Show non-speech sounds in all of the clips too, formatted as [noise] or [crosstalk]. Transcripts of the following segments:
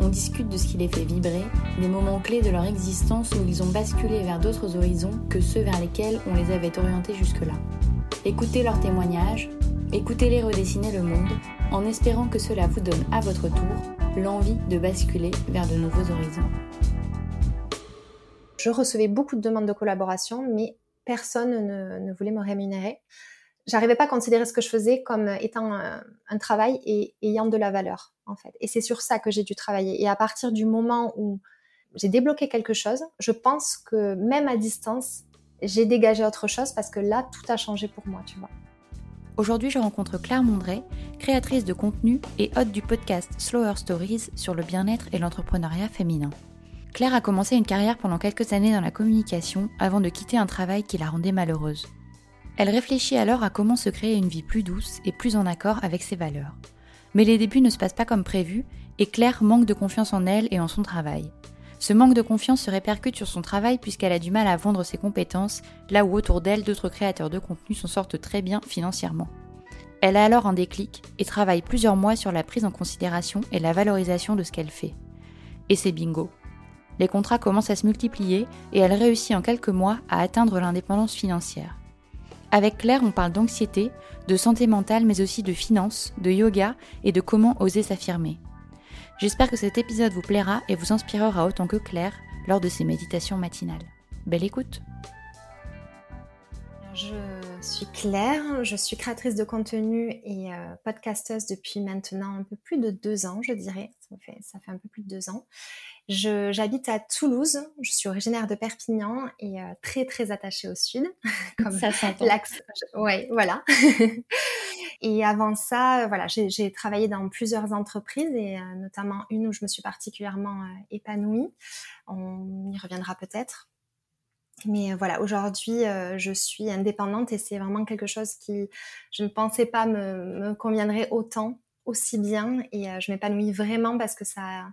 On discute de ce qui les fait vibrer, des moments clés de leur existence où ils ont basculé vers d'autres horizons que ceux vers lesquels on les avait orientés jusque-là. Écoutez leurs témoignages, écoutez-les redessiner le monde, en espérant que cela vous donne à votre tour l'envie de basculer vers de nouveaux horizons. Je recevais beaucoup de demandes de collaboration, mais personne ne, voulait me rémunérer. J'arrivais pas à considérer ce que je faisais comme étant un, travail et ayant de la valeur, en fait. Et c'est sur ça que j'ai dû travailler. Et à partir du moment où j'ai débloqué quelque chose, je pense que même à distance, j'ai dégagé autre chose parce que là, tout a changé pour moi, tu vois. Aujourd'hui, je rencontre Claire Mondret, créatrice de contenu et hôte du podcast Slower Stories sur le bien-être et l'entrepreneuriat féminin. Claire a commencé une carrière pendant quelques années dans la communication avant de quitter un travail qui la rendait malheureuse. Elle réfléchit alors à comment se créer une vie plus douce et plus en accord avec ses valeurs. Mais les débuts ne se passent pas comme prévu et Claire manque de confiance en elle et en son travail. Ce manque de confiance se répercute sur son travail puisqu'elle a du mal à vendre ses compétences, là où autour d'elle d'autres créateurs de contenu s'en sortent très bien financièrement. Elle a alors un déclic et travaille plusieurs mois sur la prise en considération et la valorisation de ce qu'elle fait. Et c'est bingo. Les contrats commencent à se multiplier et elle réussit en quelques mois à atteindre l'indépendance financière. Avec Claire, on parle d'anxiété, de santé mentale, mais aussi de finances, de yoga et de comment oser s'affirmer. J'espère que cet épisode vous plaira et vous inspirera autant que Claire lors de ses méditations matinales. Belle écoute Je suis Claire, je suis créatrice de contenu et euh, podcasteuse depuis maintenant un peu plus de deux ans, je dirais. Ça fait, ça fait un peu plus de deux ans. J'habite à Toulouse, je suis originaire de Perpignan et euh, très très attachée au sud. [laughs] comme ça s'entend. Ouais, voilà. [laughs] et avant ça, voilà, j'ai travaillé dans plusieurs entreprises et euh, notamment une où je me suis particulièrement euh, épanouie. On y reviendra peut-être. Mais voilà, aujourd'hui, je suis indépendante et c'est vraiment quelque chose qui, je ne pensais pas me, me conviendrait autant, aussi bien. Et je m'épanouis vraiment parce que ça,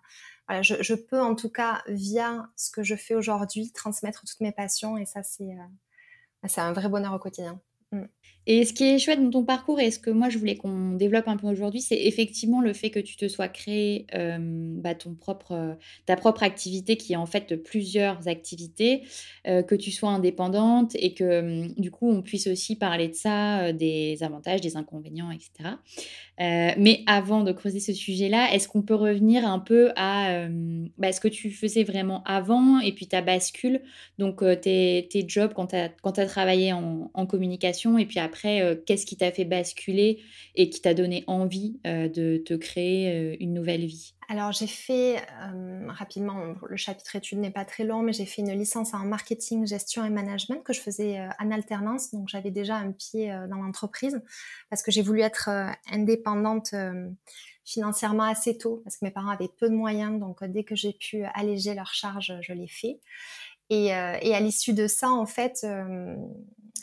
je, peux en tout cas, via ce que je fais aujourd'hui, transmettre toutes mes passions et ça, c'est euh, un vrai bonheur au quotidien. Mm. Et ce qui est chouette dans ton parcours et ce que moi je voulais qu'on développe un peu aujourd'hui, c'est effectivement le fait que tu te sois créé euh, bah, ton propre, ta propre activité qui est en fait plusieurs activités, euh, que tu sois indépendante et que hum, du coup on puisse aussi parler de ça, des avantages, des inconvénients, etc. Euh, mais avant de creuser ce sujet-là, est-ce qu'on peut revenir un peu à euh, bah, ce que tu faisais vraiment avant et puis ta bascule, donc euh, tes, tes, jobs quand tu as, as, travaillé en, communication et puis après, qu'est-ce qui t'a fait basculer et qui t'a donné envie de te créer une nouvelle vie? Alors j'ai fait rapidement, le chapitre études n'est pas très long, mais j'ai fait une licence en marketing, gestion et management que je faisais en alternance, donc j'avais déjà un pied dans l'entreprise parce que j'ai voulu être indépendante financièrement assez tôt parce que mes parents avaient peu de moyens, donc dès que j'ai pu alléger leurs charges, je l'ai fait. Et, et à l'issue de ça, en fait,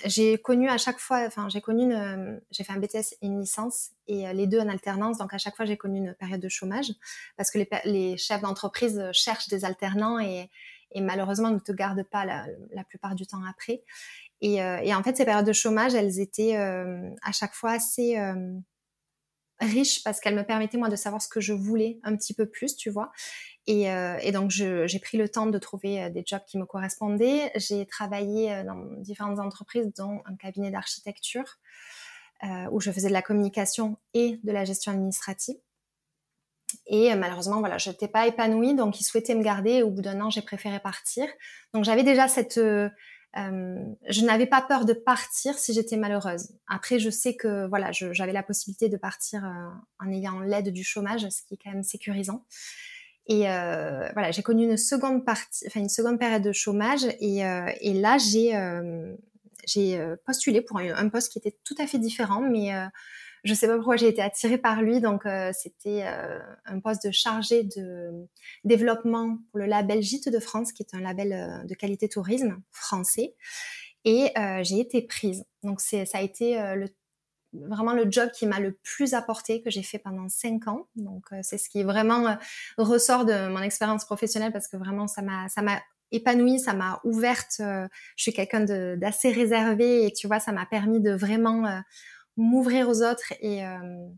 j'ai connu à chaque fois, enfin j'ai connu une, j'ai fait un BTS et une licence et euh, les deux en alternance, donc à chaque fois j'ai connu une période de chômage parce que les, les chefs d'entreprise cherchent des alternants et, et, malheureusement ne te gardent pas la, la plupart du temps après. Et, euh, et, en fait ces périodes de chômage, elles étaient euh, à chaque fois assez riches parce qu'elles me permettaient moi de savoir ce que je voulais un petit peu plus, tu vois. Et, euh, et donc, j'ai pris le temps de trouver euh, des jobs qui me correspondaient. J'ai travaillé euh, dans différentes entreprises, dont un cabinet d'architecture, euh, où je faisais de la communication et de la gestion administrative. Et malheureusement, voilà, je n'étais pas épanouie, donc ils souhaitaient me garder. Au bout d'un an, j'ai préféré partir. Donc, j'avais déjà cette... Euh, je n'avais pas peur de partir si j'étais malheureuse. Après, je sais que voilà, j'avais la possibilité de partir en ayant l'aide du chômage, ce qui est quand même sécurisant. Et euh, voilà, j'ai connu une seconde partie, enfin une seconde période de chômage, et, euh, et là j'ai euh, j'ai euh, postulé pour un, poste qui était tout à fait différent, mais je sais pas pourquoi j'ai été attirée par lui. Donc, euh, c'était euh, un poste de chargé de développement pour le label Gîte de France, qui est un label euh, de qualité tourisme français. Et j'ai été prise. Donc, ça a été le, vraiment le job qui m'a le plus apporté, que j'ai fait pendant cinq ans. Donc, c'est ce qui vraiment ressort de mon expérience professionnelle parce que vraiment, ça m'a, ça m'a épanouie, ça m'a ouverte. je suis quelqu'un d'assez réservé et tu vois, ça m'a permis de vraiment m'ouvrir aux autres et euh,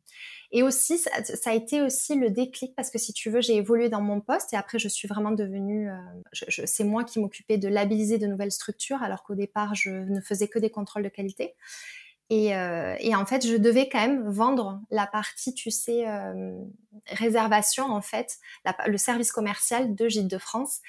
et aussi ça, a été aussi le déclic parce que si tu veux j'ai évolué dans mon poste et après je suis vraiment devenue euh, je, c'est moi qui m'occupais de labelliser de nouvelles structures alors qu'au départ je ne faisais que des contrôles de qualité et, euh, et, en fait, je devais quand même vendre la partie, tu sais, euh, réservation, en fait, le service commercial de Gîte de France.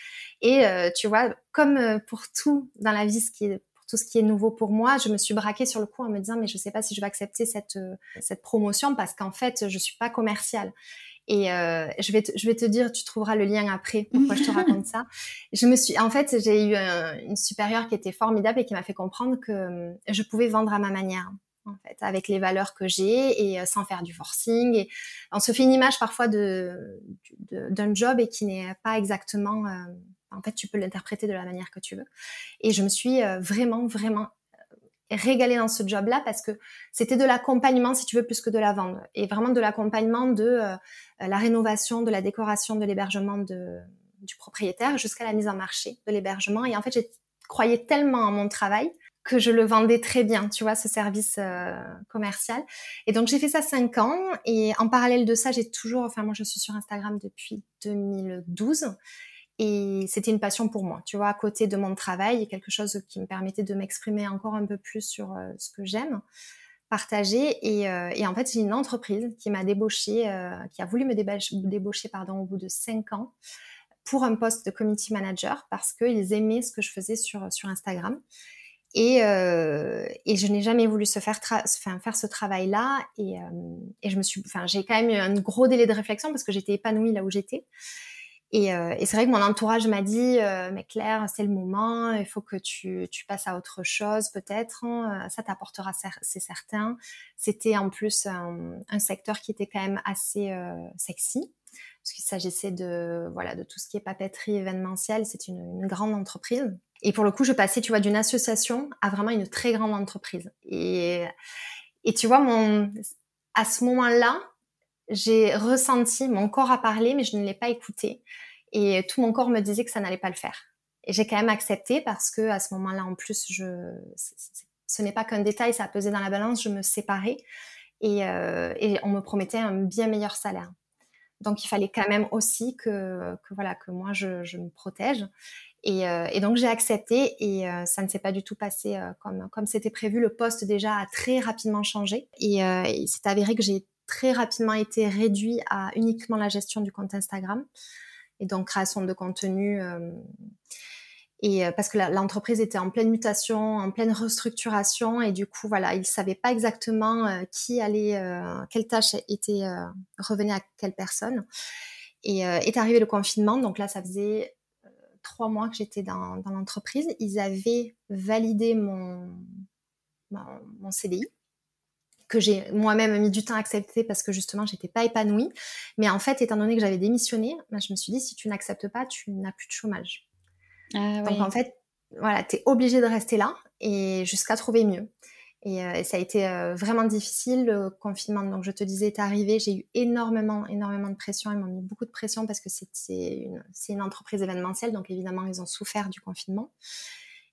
Et euh, tu vois, comme pour tout dans la vie, ce qui est tout ce qui est nouveau pour moi, je me suis braquée sur le coup en me disant mais je sais pas si je vais accepter cette euh, cette promotion parce qu'en fait je suis pas commerciale. Et euh, je vais te, je vais te dire, tu trouveras le lien après. [laughs] Pourquoi je te raconte ça Je me suis, en fait, j'ai eu une supérieure qui était formidable et qui m'a fait comprendre que euh, je pouvais vendre à ma manière en fait, avec les valeurs que j'ai et sans faire du forcing. Et on se fait une image parfois de d'un job et qui n'est pas exactement en fait, tu peux l'interpréter de la manière que tu veux. Et je me suis euh, vraiment, vraiment euh, régalée dans ce job-là parce que c'était de l'accompagnement, si tu veux, plus que de la vente. Et vraiment de l'accompagnement de euh, la rénovation, de la décoration, de l'hébergement du propriétaire jusqu'à la mise en marché de l'hébergement. Et en fait, j'ai croyais tellement en mon travail que je le vendais très bien, tu vois, ce service commercial. Et donc j'ai fait ça cinq ans et en parallèle de ça, j'ai toujours, enfin moi je suis sur Instagram depuis 2012 et c'était une passion pour moi, tu vois, à côté de mon travail, et quelque chose qui me permettait de m'exprimer encore un peu plus sur euh, ce que j'aime partager. Et, euh, et, en fait, j'ai une entreprise qui m'a débauché, euh, qui a voulu me débaucher, pardon, au bout de cinq ans pour un poste de community manager parce qu'ils aimaient ce que je faisais sur, Instagram. Et, et je n'ai jamais voulu se faire, enfin, faire ce travail-là. Et, et je me suis, enfin, j'ai quand même eu un gros délai de réflexion parce que j'étais épanouie là où j'étais. Et, euh, et c'est vrai que mon entourage m'a dit, euh, mais Claire, c'est le moment, il faut que tu, tu passes à autre chose peut-être, hein, ça t'apportera, c'est certain. C'était en plus un, un, secteur qui était quand même assez euh, sexy, parce qu'il s'agissait de, voilà, de tout ce qui est papeterie événementielle, c'est une, une, grande entreprise. Et pour le coup, je passais, tu vois, d'une association à vraiment une très grande entreprise. Et, et tu vois, mon, à ce moment-là, j'ai ressenti, mon corps a parlé, mais je ne l'ai pas écouté. Et tout mon corps me disait que ça n'allait pas le faire. Et j'ai quand même accepté parce que à ce moment-là, en plus, je, ce n'est pas qu'un détail, ça a pesé dans la balance, je me séparais et, euh, et, on me promettait un bien meilleur salaire. Donc il fallait quand même aussi que, que voilà que moi je, je me protège. Et, euh, et donc j'ai accepté et euh, ça ne s'est pas du tout passé euh, comme comme c'était prévu. Le poste déjà a très rapidement changé et, euh, il s'est avéré que j'ai très rapidement été réduit à uniquement la gestion du compte Instagram et donc création de contenu. Euh, et euh, parce que l'entreprise était en pleine mutation, en pleine restructuration, et du coup, voilà, ils savaient pas exactement euh, qui allait, quelle tâche était revenait à quelle personne. Et est arrivé le confinement, donc là, ça faisait trois mois que j'étais dans, dans l'entreprise. Ils avaient validé mon, mon, mon CDI que j'ai moi-même mis du temps à accepter parce que justement j'étais pas épanouie. Mais en fait, étant donné que j'avais démissionné, ben, je me suis dit si tu n'acceptes pas, tu n'as plus de chômage. Ah, Donc en fait, voilà, tu es obligé de rester là et jusqu'à trouver mieux. Et, euh, ça a été euh, vraiment difficile. Le confinement, donc je te disais, est arrivé. J'ai eu énormément, énormément de pression. Ils m'ont mis beaucoup de pression parce que c'est une, une entreprise événementielle. Donc évidemment, ils ont souffert du confinement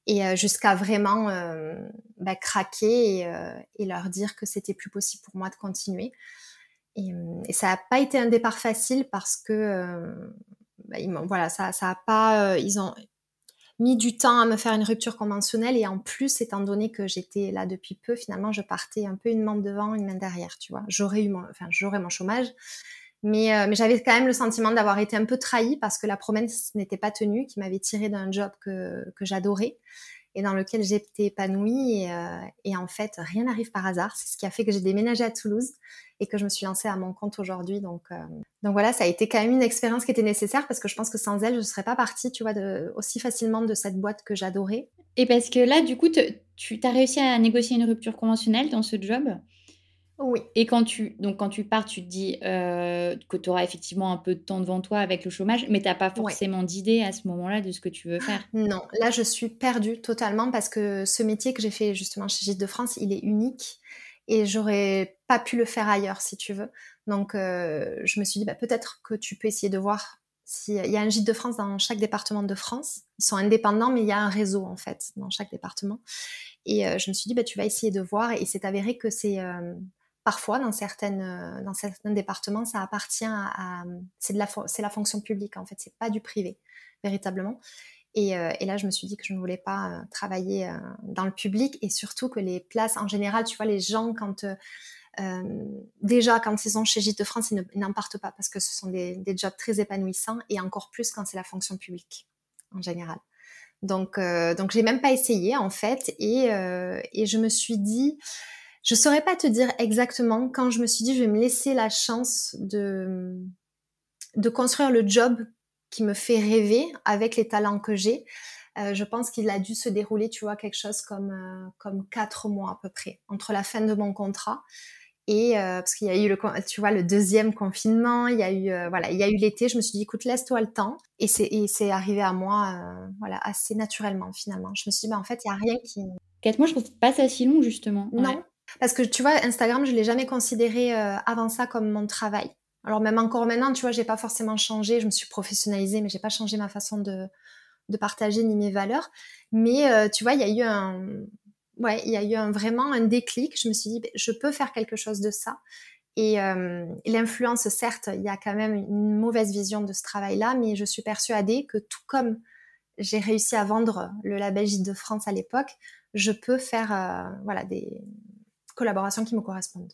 et euh, jusqu'à vraiment euh, bah, craquer et, euh, et, leur dire que c'était plus possible pour moi de continuer. Et, ça n'a pas été un départ facile parce que bah, ils voilà, ça, ça a pas, ils ont mis du temps à me faire une rupture conventionnelle et en plus, étant donné que j'étais là depuis peu, finalement, je partais un peu une main devant, une main derrière, tu vois. J'aurais eu, enfin, j'aurais mon chômage, mais, euh, mais j'avais quand même le sentiment d'avoir été un peu trahie parce que la promesse n'était pas tenue, qui m'avait tiré d'un job que, j'adorais et dans lequel j'étais épanouie. Et, euh, et, en fait, rien n'arrive par hasard. C'est ce qui a fait que j'ai déménagé à Toulouse et que je me suis lancée à mon compte aujourd'hui. Donc, euh, voilà, ça a été quand même une expérience qui était nécessaire parce que je pense que sans elle, je ne serais pas partie, tu vois, aussi facilement de cette boîte que j'adorais. Et parce que là, du coup, tu as réussi à négocier une rupture conventionnelle dans ce job? Oui. Et quand tu, donc quand tu pars, tu te dis euh, que tu auras effectivement un peu de temps devant toi avec le chômage, mais tu n'as pas forcément d'idée à ce moment-là de ce que tu veux faire. Non, là je suis perdue totalement parce que ce métier que j'ai fait justement chez Gîtes de France, il est unique et j'aurais pas pu le faire ailleurs si tu veux. Donc euh, je me suis dit bah, peut-être que tu peux essayer de voir s'il y a un gîte de France dans chaque département de France. Ils sont indépendants mais il y a un réseau en fait dans chaque département. Et euh, je me suis dit bah tu vas essayer de voir et c'est avéré que c'est parfois euh, dans certains départements ça appartient à, c'est de la c'est la fonction publique en fait c'est pas du privé véritablement. Et, euh, là je me suis dit que je ne voulais pas euh, travailler dans le public et surtout que les places en général tu vois les gens quand déjà quand ils sont chez Gîtes de France ils n'en partent pas parce que ce sont des, des, jobs très épanouissants et encore plus quand c'est la fonction publique en général. Donc donc j'ai même pas essayé en fait et, et je me suis dit je saurais pas te dire exactement quand je me suis dit je vais me laisser la chance de de construire le job qui me fait rêver avec les talents que j'ai. Euh, je pense qu'il a dû se dérouler, tu vois, quelque chose comme euh, comme quatre mois à peu près entre la fin de mon contrat et euh, parce qu'il y a eu le tu vois le deuxième confinement, il y a eu euh, voilà, il y a eu l'été. Je me suis dit écoute laisse-toi le temps et c'est c'est arrivé à moi euh, voilà assez naturellement finalement. Je me suis dit bah en fait il y a rien qui quatre mois je trouve pas ça si long justement. Non parce que tu vois, Instagram, je l'ai jamais considéré euh, avant ça comme mon travail. Alors même encore maintenant, tu vois, j'ai pas forcément changé. Je me suis professionnalisée, mais j'ai pas changé ma façon de, de partager ni mes valeurs. Mais euh, tu vois, il y a eu un, ouais, il y a eu un, vraiment un déclic. Je me suis dit, ben, je peux faire quelque chose de ça. Et euh, l'influence, certes, il y a quand même une mauvaise vision de ce travail-là, mais je suis persuadée que tout comme j'ai réussi à vendre le label Gîte de France à l'époque, je peux faire voilà des, collaborations qui me correspondent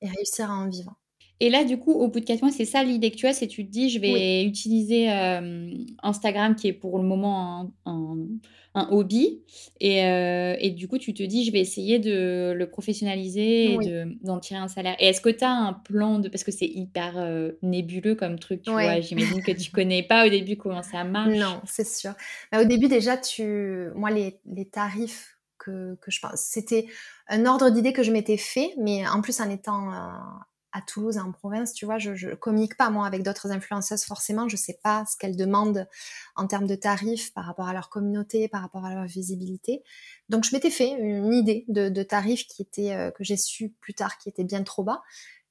et réussir à en vivre. Et là, du coup, au bout de quatre mois, c'est ça l'idée que tu as, c'est tu te dis, je vais utiliser euh, Instagram qui est pour le moment un, hobby. Et, euh, et, du coup, tu te dis, je vais essayer de le professionnaliser et d'en tirer un salaire. Et est-ce que tu as un plan de... Parce que c'est hyper euh, nébuleux comme truc, tu vois. J'imagine que tu [laughs] connais pas au début comment ça marche. Non, c'est sûr. Mais au début, déjà, tu... moi, les, les tarifs que, je pense. C'était un ordre d'idée que je m'étais fait, mais en plus en étant euh, à Toulouse, en province, tu vois, je, ne communique pas moi avec d'autres influenceuses forcément. Je sais pas ce qu'elles demandent en termes de tarifs par rapport à leur communauté, par rapport à leur visibilité. Donc je m'étais fait une idée de, tarifs qui était euh, que j'ai su plus tard qui était bien trop bas.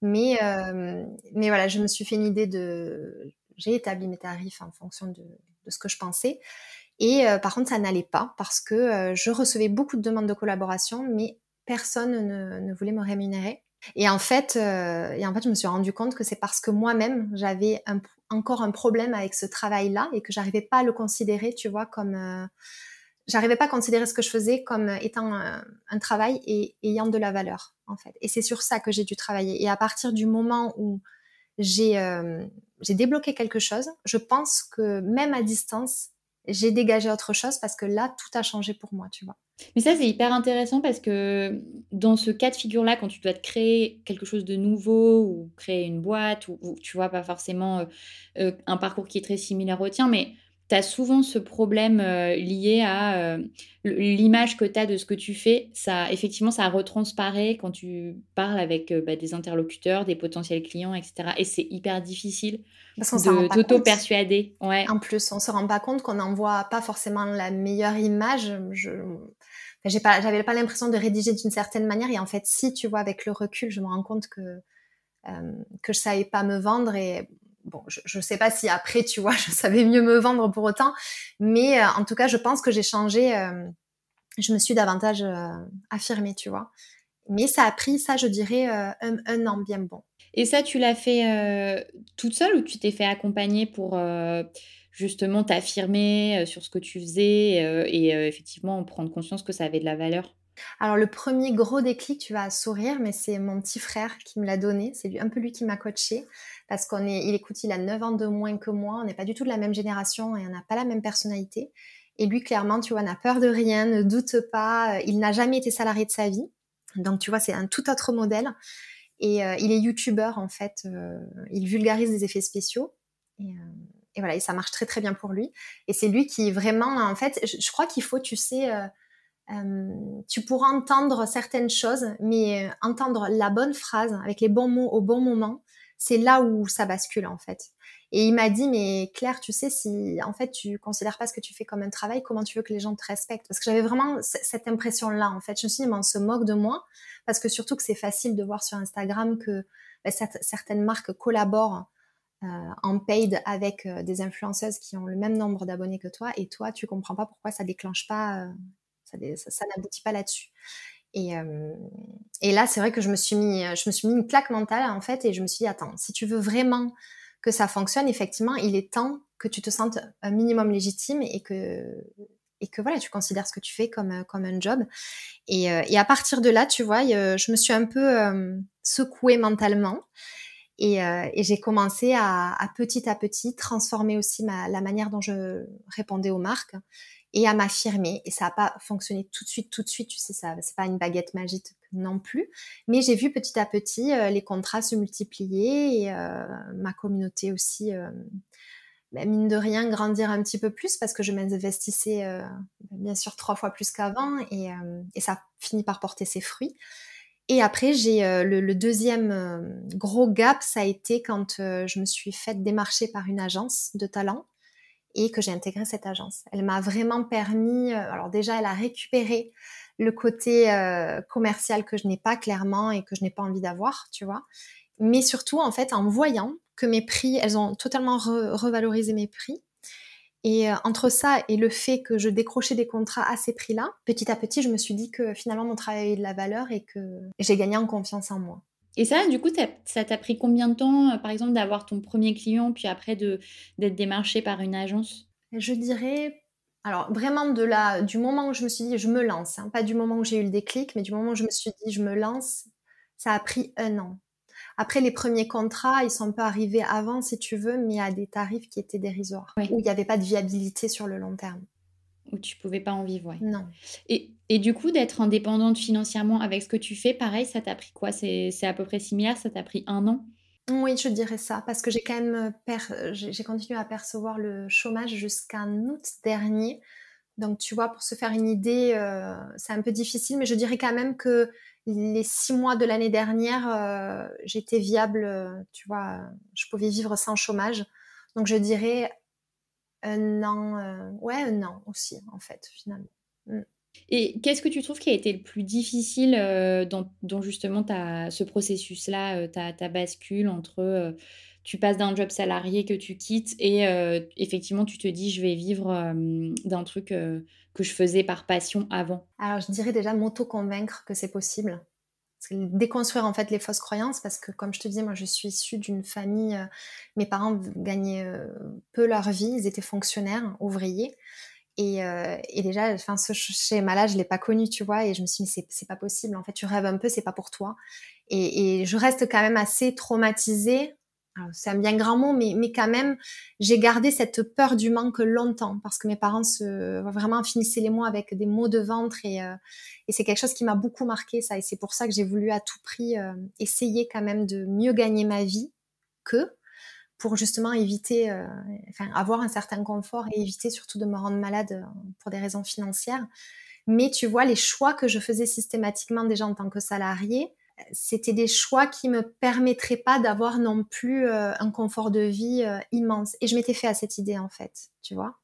Mais euh, mais voilà, je me suis fait une idée de j'ai établi mes tarifs en fonction de, de ce que je pensais. Et euh, par contre, ça n'allait pas parce que euh, je recevais beaucoup de demandes de collaboration, mais personne ne, voulait me rémunérer. Et en fait, euh, et en fait, je me suis rendu compte que c'est parce que moi-même j'avais encore un problème avec ce travail-là et que j'arrivais pas à le considérer, tu vois, comme j'arrivais pas à considérer ce que je faisais comme étant un, travail et ayant de la valeur, en fait. Et c'est sur ça que j'ai dû travailler. Et à partir du moment où j'ai j'ai débloqué quelque chose, je pense que même à distance, j'ai dégagé autre chose parce que là, tout a changé pour moi, tu vois. Mais ça, c'est hyper intéressant parce que dans ce cas de figure-là, quand tu dois te créer quelque chose de nouveau ou créer une boîte, ou, tu vois, pas forcément euh, euh, un parcours qui est très similaire au tien, mais tu as souvent ce problème euh, lié à l'image que tu as de ce que tu fais. Ça, effectivement, ça retransparaît quand tu parles avec bah, des interlocuteurs, des potentiels clients, etc. Et c'est hyper difficile de t'auto-persuader. Ouais. En plus, on se rend pas compte qu'on n'envoie pas forcément la meilleure image. Je j'ai pas j'avais pas l'impression de rédiger d'une certaine manière et en fait si tu vois avec le recul je me rends compte que euh, que je savais pas me vendre et bon je, je sais pas si après tu vois [laughs] je savais mieux me vendre pour autant mais euh, en tout cas je pense que j'ai changé euh, je me suis davantage euh, affirmée tu vois. Mais ça a pris ça je dirais un, un an bien bon. Et ça, tu l'as fait toute seule ou tu t'es fait accompagner pour justement t'affirmer sur ce que tu faisais et effectivement prendre conscience que ça avait de la valeur? Alors le premier gros déclic, tu vas sourire, mais c'est mon petit frère qui me l'a donné. C'est un peu lui qui m'a coaché parce qu'on est, il écoute, il a 9 ans de moins que moi. On n'est pas du tout de la même génération et on n'a pas la même personnalité. Et lui, clairement, tu vois, n'a peur de rien, ne doute pas. Il n'a jamais été salarié de sa vie. Donc, tu vois, c'est un tout autre modèle. Et euh, il est youtubeur en fait. Euh, il vulgarise des effets spéciaux. Et, euh, et, voilà, et ça marche très très bien pour lui. Et c'est lui qui vraiment, en fait, je, crois qu'il faut, tu sais, tu pourras entendre certaines choses, mais entendre la bonne phrase avec les bons mots au bon moment, c'est là où ça bascule en fait. Et il m'a dit, mais Claire, tu sais, si en fait tu considères pas ce que tu fais comme un travail, comment tu veux que les gens te respectent? Parce que j'avais vraiment cette impression-là, en fait. Je me suis dit, mais on se moque de moi, parce que surtout que c'est facile de voir sur Instagram que ben, certaines marques collaborent euh, en paid avec euh, des influenceuses qui ont le même nombre d'abonnés que toi, et toi, tu comprends pas pourquoi ça déclenche pas, euh, ça, n'aboutit pas là-dessus. Et, et là, c'est vrai que je me suis mis, je me suis mis une claque mentale en fait, et je me suis dit, attends, si tu veux vraiment que ça fonctionne, effectivement, il est temps que tu te sentes un minimum légitime et que et que voilà, tu considères ce que tu fais comme comme un job. Et, euh, et à partir de là, tu vois, je me suis un peu euh, secouée mentalement. Et, euh, j'ai commencé à, petit à petit transformer aussi la manière dont je répondais aux marques et à m'affirmer. Et ça n'a pas fonctionné tout de suite, tout de suite. Tu sais, ça, c'est pas une baguette magique non plus. Mais j'ai vu petit à petit euh, les contrats se multiplier et euh, ma communauté aussi, euh, bah, mine de rien, grandir un petit peu plus parce que je m'investissais bien sûr trois fois plus qu'avant et, et, ça finit par porter ses fruits. Et après, j'ai le, le, deuxième gros gap, ça a été quand je me suis faite démarcher par une agence de talent et que j'ai intégré cette agence. Elle m'a vraiment permis, euh, alors déjà, elle a récupéré le côté euh, commercial que je n'ai pas clairement et que je n'ai pas envie d'avoir, tu vois. Mais surtout, en fait, en voyant que mes prix, elles ont totalement revalorisé mes prix. Et euh, entre ça et le fait que je décrochais des contrats à ces prix-là, petit à petit, je me suis dit que finalement mon travail avait de la valeur et que j'ai gagné en confiance en moi. Et ça, du coup, ça t'a pris combien de temps, euh, par exemple, d'avoir ton premier client, puis après d'être démarché par une agence? Je dirais, alors vraiment de la, du moment où je me suis dit, je me lance, hein, pas du moment où j'ai eu le déclic, mais du moment où je me suis dit, je me lance, ça a pris un an. Après, les premiers contrats, ils sont un peu arrivés avant, si tu veux, mais à des tarifs qui étaient dérisoires, où il n'y avait pas de viabilité sur le long terme où tu pouvais pas en vivre. Non. Et, et, du coup, d'être indépendante financièrement avec ce que tu fais, pareil, ça t'a pris quoi? C'est à peu près similaire, ça t'a pris un an? Oui, je dirais ça, parce que j'ai quand même j'ai continué à percevoir le chômage jusqu'en août dernier. Donc, tu vois, pour se faire une idée, euh, c'est un peu difficile, mais je dirais quand même que les six mois de l'année dernière, euh, j'étais viable, euh, tu vois, je pouvais vivre sans chômage. Donc, je dirais un an, euh, ouais, un an aussi, en fait, finalement. Mm. Et qu'est-ce que tu trouves qui a été le plus difficile euh, dans, justement as, ce processus-là, euh, ta, ta, bascule entre tu passes d'un job salarié que tu quittes et effectivement tu te dis je vais vivre d'un truc que je faisais par passion avant? Alors je dirais déjà m'auto-convaincre que c'est possible. Déconstruire en fait les fausses croyances parce que comme je te disais moi je suis issue d'une famille euh, mes parents gagnaient euh, peu leur vie ils étaient fonctionnaires ouvriers et, euh, et déjà enfin ce schéma là je l'ai pas connu tu vois et je me suis dit c'est c'est pas possible. En fait tu rêves un peu c'est pas pour toi. Et, et je reste quand même assez traumatisée. C'est un bien grand mot, mais, mais quand même, j'ai gardé cette peur du manque longtemps parce que mes parents se, vraiment finissaient les mois avec des maux de ventre et, euh, et c'est quelque chose qui m'a beaucoup marqué ça. Et c'est pour ça que j'ai voulu à tout prix euh, essayer quand même de mieux gagner ma vie que pour justement éviter, euh, enfin, avoir un certain confort et éviter surtout de me rendre malade pour des raisons financières. Mais tu vois, les choix que je faisais systématiquement déjà en tant que salarié, c'était des choix qui me permettraient pas d'avoir non plus euh, un confort de vie euh, immense. Et je m'étais fait à cette idée en fait, tu vois.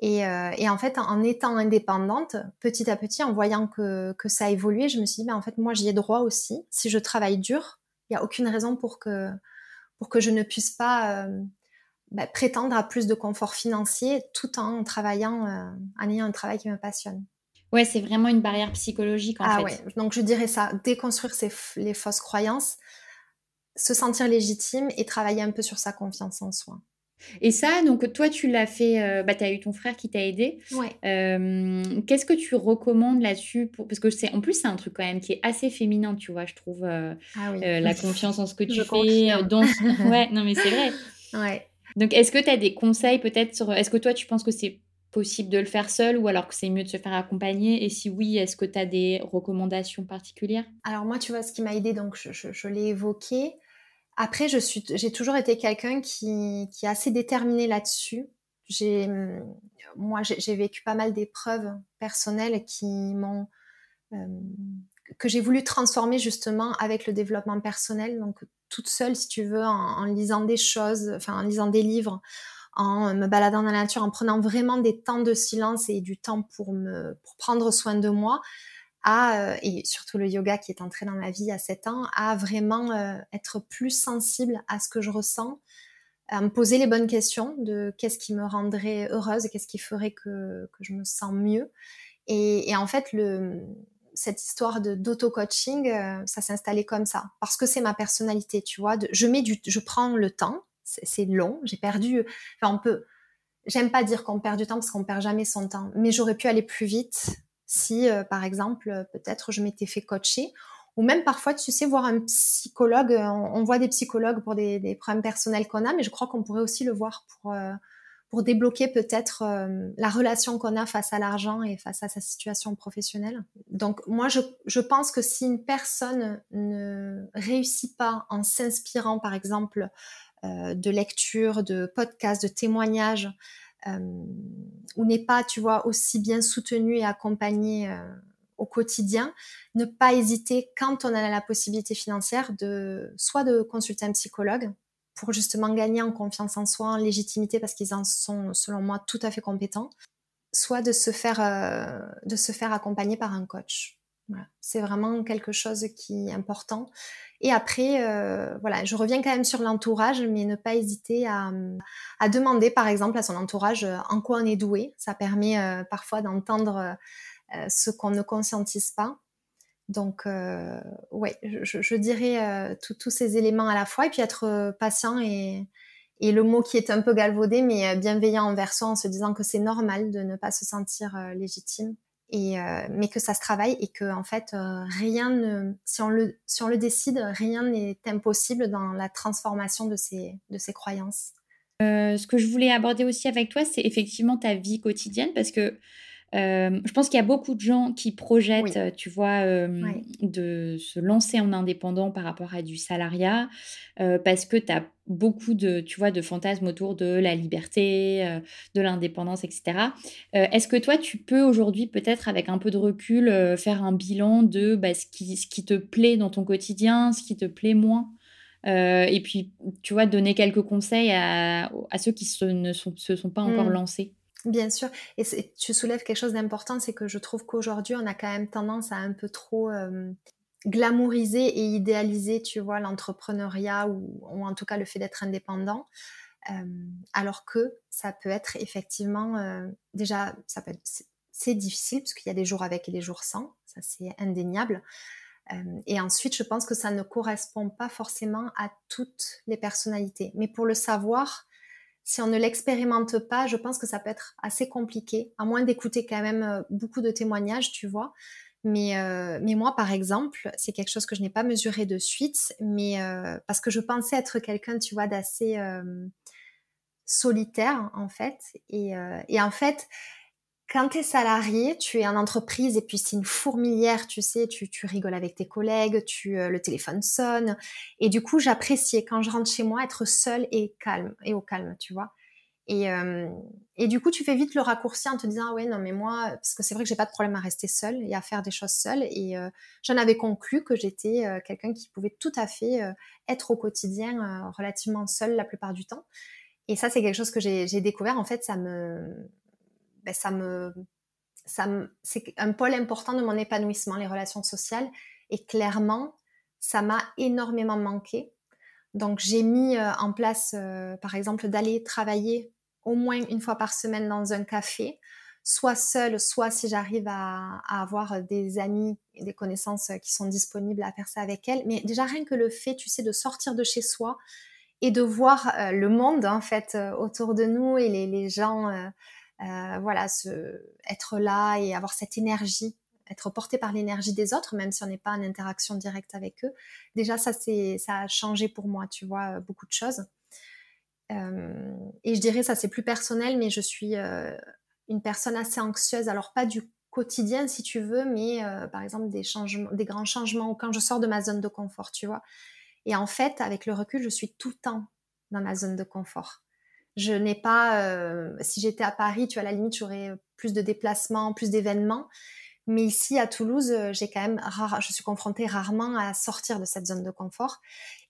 Et, euh, en fait, en étant indépendante, petit à petit, en voyant que, ça évoluait, je me suis dit, ben, en fait, moi, j'y ai droit aussi. Si je travaille dur, il n'y a aucune raison pour que, pour que je ne puisse pas ben, prétendre à plus de confort financier tout en travaillant, en ayant un travail qui me passionne. Ouais, c'est vraiment une barrière psychologique en ah, fait. Ouais. Donc je dirais ça, déconstruire les fausses croyances, se sentir légitime et travailler un peu sur sa confiance en soi. Et ça, donc toi, tu l'as fait, euh, bah, tu as eu ton frère qui t'a aidé. Ouais. Euh, Qu'est-ce que tu recommandes là-dessus pour... Parce que c'est en plus, c'est un truc quand même qui est assez féminin, tu vois, je trouve, euh, ah oui. La [laughs] confiance en ce que tu fais. Donc... [laughs] ouais, non, mais c'est vrai. Ouais. Donc, est-ce que tu as des conseils peut-être sur. Est-ce que toi, tu penses que c'est possible de le faire seul ou alors que c'est mieux de se faire accompagner? Et si oui, est-ce que tu as des recommandations particulières? Alors moi, tu vois, ce qui m'a aidé, donc je, l'ai évoqué. Après, je suis, j'ai toujours été quelqu'un qui, qui est assez déterminé là-dessus. j'ai, moi, j'ai vécu pas mal d'épreuves personnelles qui m'ont, que j'ai voulu transformer justement avec le développement personnel. Donc, toute seule, si tu veux, en, lisant des choses, enfin, en lisant des livres, en me baladant dans la nature, en prenant vraiment des temps de silence et du temps pour me, pour prendre soin de moi, à, et surtout le yoga qui est entré dans ma vie à 7 ans, à vraiment être plus sensible à ce que je ressens, à me poser les bonnes questions de qu'est-ce qui me rendrait heureuse qu'est-ce qui ferait que, que, je me sens mieux. Et, et en fait, le, cette histoire de d'auto-coaching, euh, ça s'est installé comme ça. Parce que c'est ma personnalité, tu vois. De, je, mets du, je prends le temps, c'est long, j'ai perdu. Enfin, on peut. J'aime pas dire qu'on perd du temps parce qu'on perd jamais son temps, mais j'aurais pu aller plus vite si, euh, par exemple, peut-être je m'étais fait coacher ou même parfois, tu sais, voir un psychologue. Euh, on, voit des psychologues pour des, problèmes personnels qu'on a, mais je crois qu'on pourrait aussi le voir pour, euh, pour débloquer peut-être euh, la relation qu'on a face à l'argent et face à sa situation professionnelle. Donc moi, je, je pense que si une personne ne réussit pas en s'inspirant, par exemple, de lecture, de podcasts, de témoignages, ou n'est pas, tu vois, aussi bien soutenue et accompagnée au quotidien, ne pas hésiter quand on a la possibilité financière de soit de consulter un psychologue pour justement gagner en confiance en soi, en légitimité parce qu'ils en sont selon moi tout à fait compétents, soit de se faire euh, de se faire accompagner par un coach. C'est vraiment quelque chose qui est important. Et après, euh, voilà, je reviens quand même sur l'entourage, mais ne pas hésiter à, à, demander, par exemple, à son entourage euh, en quoi on est doué. Ça permet parfois d'entendre euh, ce qu'on ne conscientise pas. Donc, euh, ouais, je, dirais euh, tous ces éléments à la fois et puis être patient et, et le mot qui est un peu galvaudé, mais bienveillant envers soi en se disant que c'est normal de ne pas se sentir légitime, et, mais que ça se travaille et que en fait rien ne, si on le, si on le décide, rien n'est impossible dans la transformation de ces, de ces croyances. ce que je voulais aborder aussi avec toi, c'est effectivement ta vie quotidienne parce que euh, je pense qu'il y a beaucoup de gens qui projettent, euh, tu vois, euh, de se lancer en indépendant par rapport à du salariat, parce que tu as beaucoup de, tu vois, de fantasmes autour de la liberté, de l'indépendance, etc. Est-ce que toi, tu peux aujourd'hui, peut-être avec un peu de recul, faire un bilan de bah, ce, qui, ce qui te plaît dans ton quotidien, ce qui te plaît moins? Et puis, tu vois, donner quelques conseils à, ceux qui se, ne se sont pas encore mmh. lancés Bien sûr. Et tu soulèves quelque chose d'important, c'est que je trouve qu'aujourd'hui, on a quand même tendance à un peu trop glamouriser et idéaliser, tu vois, l'entrepreneuriat ou, en tout cas le fait d'être indépendant. alors que ça peut être effectivement, déjà, ça c'est difficile parce qu'il y a des jours avec et des jours sans, ça c'est indéniable. et ensuite, je pense que ça ne correspond pas forcément à toutes les personnalités. Mais pour le savoir, si on ne l'expérimente pas, je pense que ça peut être assez compliqué, à moins d'écouter quand même euh, beaucoup de témoignages, tu vois. Mais, euh, mais moi, par exemple, c'est quelque chose que je n'ai pas mesuré de suite, mais euh, parce que je pensais être quelqu'un, tu vois, d'assez solitaire, en fait. Et, et en fait, quand tu es salarié, tu es en entreprise et puis c'est une fourmilière, tu sais, tu, tu rigoles avec tes collègues, tu, euh, le téléphone sonne. Et du coup, j'appréciais quand je rentre chez moi être seule et calme, et au calme, tu vois. Et, euh, et du coup, tu fais vite le raccourci en te disant, ah ouais, non, mais moi, parce que c'est vrai que j'ai pas de problème à rester seule et à faire des choses seule. Et euh, j'en avais conclu que j'étais quelqu'un qui pouvait tout à fait être au quotidien relativement seule la plupart du temps. Et ça, c'est quelque chose que j'ai découvert. En fait, ça me, ben, c'est un pôle important de mon épanouissement, les relations sociales. Et clairement, ça m'a énormément manqué. Donc, j'ai mis euh, en place, euh, par exemple, d'aller travailler au moins une fois par semaine dans un café, soit seule, soit si j'arrive à, avoir des amis et des connaissances qui sont disponibles à faire ça avec elles. Mais déjà, rien que le fait, tu sais, de sortir de chez soi et de voir euh, le monde, en fait, autour de nous et les, gens voilà, se, être là et avoir cette énergie, être porté par l'énergie des autres, même si on n'est pas en interaction directe avec eux. Déjà, ça, c'est, ça a changé pour moi, tu vois, beaucoup de choses. Euh, et je dirais, ça c'est plus personnel, mais je suis euh, une personne assez anxieuse. Alors pas du quotidien si tu veux, mais par exemple des changements, des grands changements quand je sors de ma zone de confort, tu vois. Et en fait, avec le recul, je suis tout le temps dans ma zone de confort. Je n'ai pas, euh, si j'étais à Paris, tu vois, à la limite, j'aurais plus de déplacements, plus d'événements. Mais ici, à Toulouse, euh, j'ai quand même rare, je suis confrontée rarement à sortir de cette zone de confort.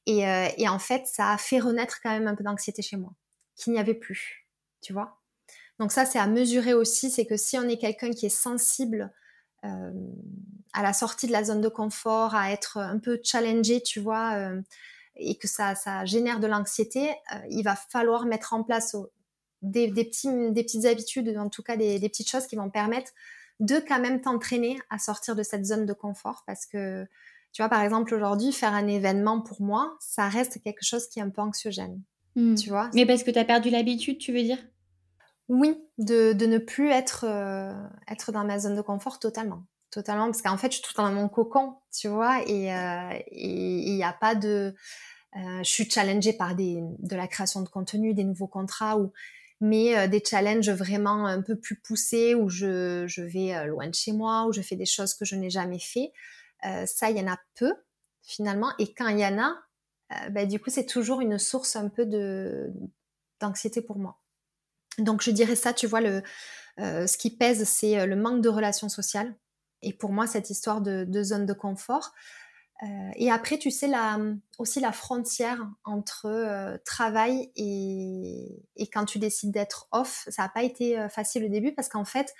Et, euh, et en fait, ça a fait renaître quand même un peu d'anxiété chez moi, qu'il n'y avait plus, tu vois. Donc ça, c'est à mesurer aussi, c'est que si on est quelqu'un qui est sensible euh, à la sortie de la zone de confort, à être un peu challengé, tu vois, euh, et que ça, ça génère de l'anxiété, euh, il va falloir mettre en place des, petits, des petites habitudes, en tout cas des, petites choses qui vont permettre de quand même t'entraîner à sortir de cette zone de confort parce que tu vois par exemple aujourd'hui faire un événement pour moi ça reste quelque chose qui est un peu anxiogène. Hmm. tu vois? Mais parce que tu as perdu l'habitude tu veux dire? Oui de, de, ne plus être être dans ma zone de confort totalement totalement parce qu'en fait je suis tout dans mon cocon tu vois et euh, il n'y a pas de euh, je suis challengée par de la création de contenu des nouveaux contrats ou mais euh, des challenges vraiment un peu plus poussés où je, vais loin de chez moi où je fais des choses que je n'ai jamais fait ça il y en a peu finalement et quand il y en a bah, du coup c'est toujours une source un peu d'anxiété pour moi. Donc je dirais ça tu vois le ce qui pèse c'est le manque de relations sociales et pour moi, cette histoire de, zone de confort. Euh, et après, tu sais, aussi la frontière entre euh, travail et, quand tu décides d'être off, ça n'a pas été euh, facile au début parce qu'en fait,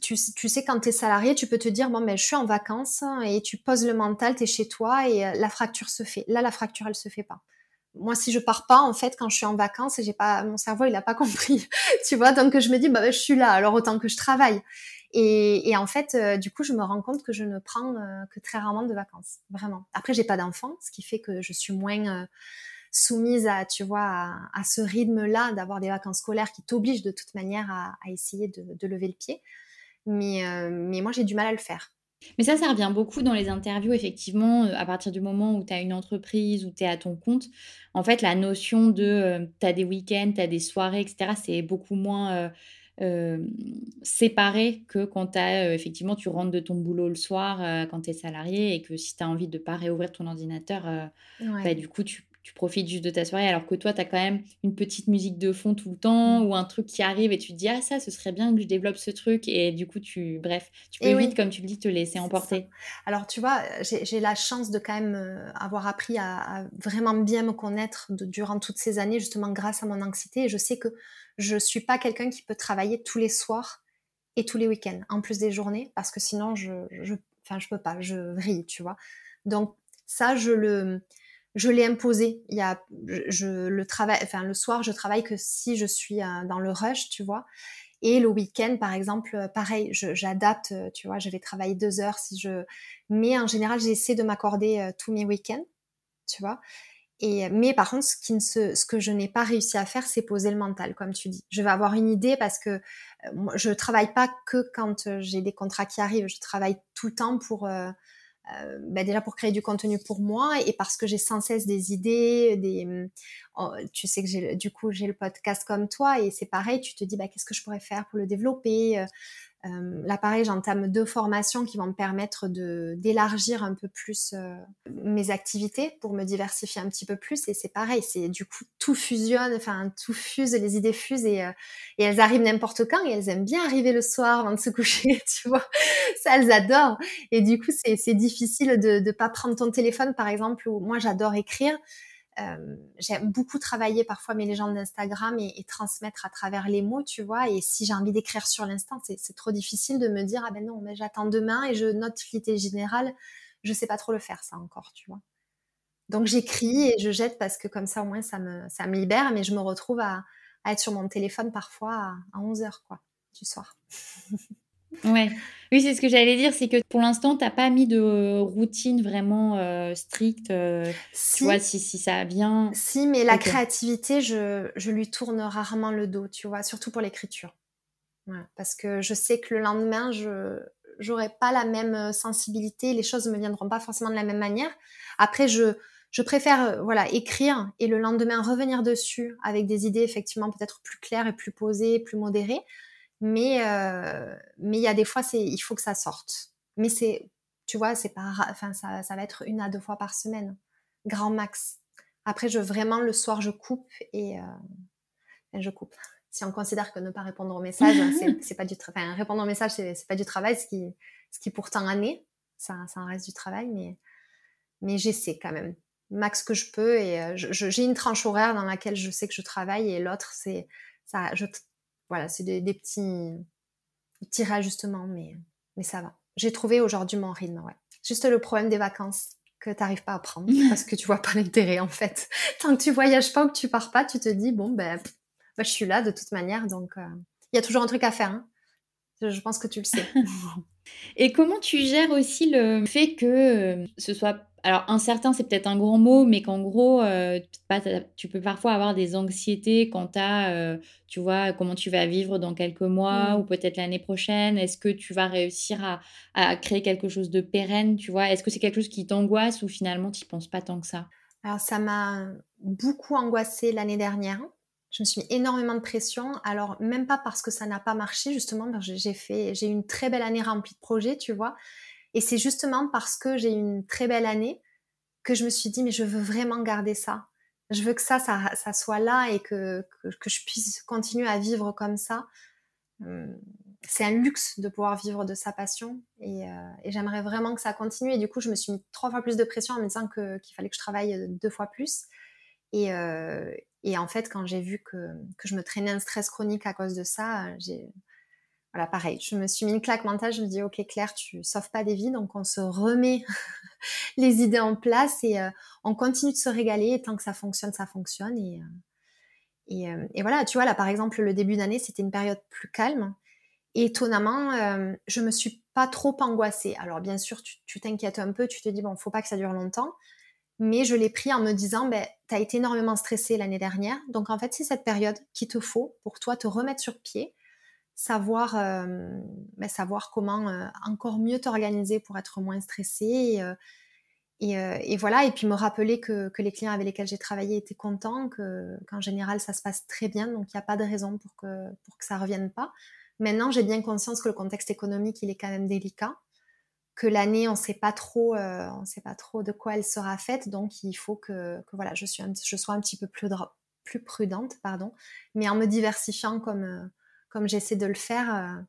tu, sais, quand tu es salarié, tu peux te dire, bon, mais ben, je suis en vacances et tu poses le mental, tu es chez toi et la fracture se fait. Là, la fracture, elle se fait pas. Moi, si je pars pas, en fait, quand je suis en vacances, j'ai pas, mon cerveau, il a pas [laughs] compris, tu vois. Donc, je me dis, bah, ben, je suis là, alors autant que je travaille. Et, en fait, euh, du coup, je me rends compte que je ne prends euh, que très rarement de vacances, vraiment. Après, j'ai pas d'enfant, ce qui fait que je suis moins euh, soumise à, tu vois, à, ce rythme-là d'avoir des vacances scolaires qui t'obligent de toute manière à, essayer de, lever le pied. Mais, moi, j'ai du mal à le faire. Mais ça, ça revient beaucoup dans les interviews, effectivement, à partir du moment où tu as une entreprise, où tu es à ton compte. En fait, la notion de tu as des week-ends, tu as des soirées, etc., c'est beaucoup moins séparé que quand as, effectivement tu rentres de ton boulot le soir quand tu es salarié et que si tu as envie de pas réouvrir ton ordinateur, bah, du coup tu, tu, profites juste de ta soirée alors que toi tu as quand même une petite musique de fond tout le temps mmh. ou un truc qui arrive et tu te dis ah ça ce serait bien que je développe ce truc et du coup tu bref tu peux vite comme tu le dis te laisser emporter. Alors tu vois j'ai la chance de quand même avoir appris à, vraiment bien me connaître durant toutes ces années justement grâce à mon anxiété et je sais que je suis pas quelqu'un qui peut travailler tous les soirs et tous les week-ends, en plus des journées, parce que sinon, je, je, je peux pas, je vrille, tu vois. Donc, ça, je le, je l'ai imposé. Il y a, je, le travail, enfin, le soir, je travaille que si je suis euh, dans le rush, tu vois. Et le week-end, par exemple, pareil, j'adapte, tu vois, je vais travailler deux heures si je, mais en général, j'essaie de m'accorder euh, tous mes week-ends, tu vois mais par contre, ce, qui ne ce que je n'ai pas réussi à faire, c'est poser le mental, comme tu dis. Je vais avoir une idée parce que euh, je travaille pas que quand euh, j'ai des contrats qui arrivent. Je travaille tout le temps pour euh, bah, déjà pour créer du contenu pour moi et parce que j'ai sans cesse des idées, des oh, tu sais que j'ai du coup j'ai le podcast comme toi et c'est pareil, tu te dis bah qu'est-ce que je pourrais faire pour le développer euh, là, pareil, j'entame deux formations qui vont me permettre d'élargir un peu plus euh, mes activités pour me diversifier un petit peu plus. Et c'est pareil, c'est du coup tout fusionne, enfin tout fuse, les idées fusent et, euh, et elles arrivent n'importe quand et elles aiment bien arriver le soir avant de se [laughs] coucher, tu vois. Ça, elles adorent. Et du coup, c'est difficile de ne pas prendre ton téléphone, par exemple, où moi j'adore écrire. Euh, j'aime beaucoup travailler parfois mes légendes d'Instagram et, transmettre à travers les mots, tu vois. Et si j'ai envie d'écrire sur l'instant, c'est trop difficile de me dire ah ben non, mais j'attends demain et je note l'idée générale. Je sais pas trop le faire ça encore, tu vois. Donc j'écris et je jette parce que comme ça au moins ça me, ça me libère, mais je me retrouve à, être sur mon téléphone parfois à, à 11 heures quoi, du soir. [laughs] Ouais. Oui, c'est ce que j'allais dire, c'est que pour l'instant, tu n'as pas mis de routine vraiment euh, stricte. Euh, si. Tu vois, si, si ça vient. Si, mais la créativité, je, je, lui tourne rarement le dos, tu vois, surtout pour l'écriture. parce que je sais que le lendemain, je n'aurai pas la même euh, sensibilité, les choses ne me viendront pas forcément de la même manière. Après, je, je préfère voilà écrire et le lendemain revenir dessus avec des idées effectivement peut-être plus claires et plus posées, plus modérées mais euh, mais il y a des fois c'est il faut que ça sorte mais c'est tu vois c'est pas enfin ça, ça va être une à deux fois par semaine grand max après je vraiment le soir je coupe et euh, je coupe. Si on considère que ne pas répondre aux messages, [laughs] c'est pas du travail. Enfin, répondre aux messages, c'est pas du travail, ce qui, ce qui pourtant en est. Ça, ça en reste du travail, mais, mais j'essaie quand même max que je peux et euh, j'ai une tranche horaire dans laquelle je sais que je travaille et l'autre c'est ça je voilà c'est des, petits petits réajustements mais mais ça va. J'ai trouvé aujourd'hui mon rythme ouais. Juste le problème des vacances que tu n'arrives pas à prendre [laughs] parce que tu vois pas l'intérêt en fait. Tant que tu voyages pas ou que tu pars pas tu te dis bon ben bah, je suis là de toute manière donc euh, il y a toujours un truc à faire hein. je pense que tu le sais. [laughs] Et comment tu gères aussi le fait que euh, ce soit alors incertain, c'est peut-être un grand mot, mais qu'en gros, euh, tu peux parfois avoir des anxiétés quant à, euh, tu vois, comment tu vas vivre dans quelques mois mmh. ou peut-être l'année prochaine. Est-ce que tu vas réussir à, créer quelque chose de pérenne, tu vois? Est-ce que c'est quelque chose qui t'angoisse ou finalement tu penses pas tant que ça? Alors ça m'a beaucoup angoissée l'année dernière. Je me suis mis énormément de pression. Alors même pas parce que ça n'a pas marché, justement, j'ai fait, j'ai eu une très belle année remplie de projets, tu vois? Et c'est justement parce que j'ai eu une très belle année que je me suis dit, mais je veux vraiment garder ça. Je veux que ça, ça, soit là et que, que, je puisse continuer à vivre comme ça. Hum, c'est un luxe de pouvoir vivre de sa passion et, euh, et j'aimerais vraiment que ça continue. Et du coup, je me suis mis trois fois plus de pression en me disant qu'il fallait que je travaille deux fois plus. Et, euh, et en fait, quand j'ai vu que, que, je me traînais un stress chronique à cause de ça, j'ai voilà, pareil, je me suis mis une claque mentale, je me dis, ok Claire, tu sauves pas des vies, donc on se remet [laughs] les idées en place et euh, on continue de se régaler, et tant que ça fonctionne, ça fonctionne. Et, euh, euh, et, voilà, tu vois, là par exemple, le début d'année, c'était une période plus calme. Étonnamment, je me suis pas trop angoissée. Alors bien sûr, tu t'inquiètes un peu, tu te dis, bon, faut pas que ça dure longtemps. Mais je l'ai pris en me disant, ben, tu as été énormément stressée l'année dernière. Donc en fait, c'est cette période qu'il te faut pour toi te remettre sur pied savoir, euh, ben, savoir comment euh, encore mieux t'organiser pour être moins stressé. Et, euh, et, voilà, et puis me rappeler que, que les clients avec lesquels j'ai travaillé étaient contents, qu'en général ça se passe très bien, donc il n'y a pas de raison pour que, pour que ça ne revienne pas. Maintenant, j'ai bien conscience que le contexte économique, il est quand même délicat, que l'année, on ne sait pas trop, on sait pas trop de quoi elle sera faite, donc il faut que, que voilà, je, suis je sois un petit peu plus, plus prudente, pardon, mais en me diversifiant comme comme j'essaie de le faire, euh,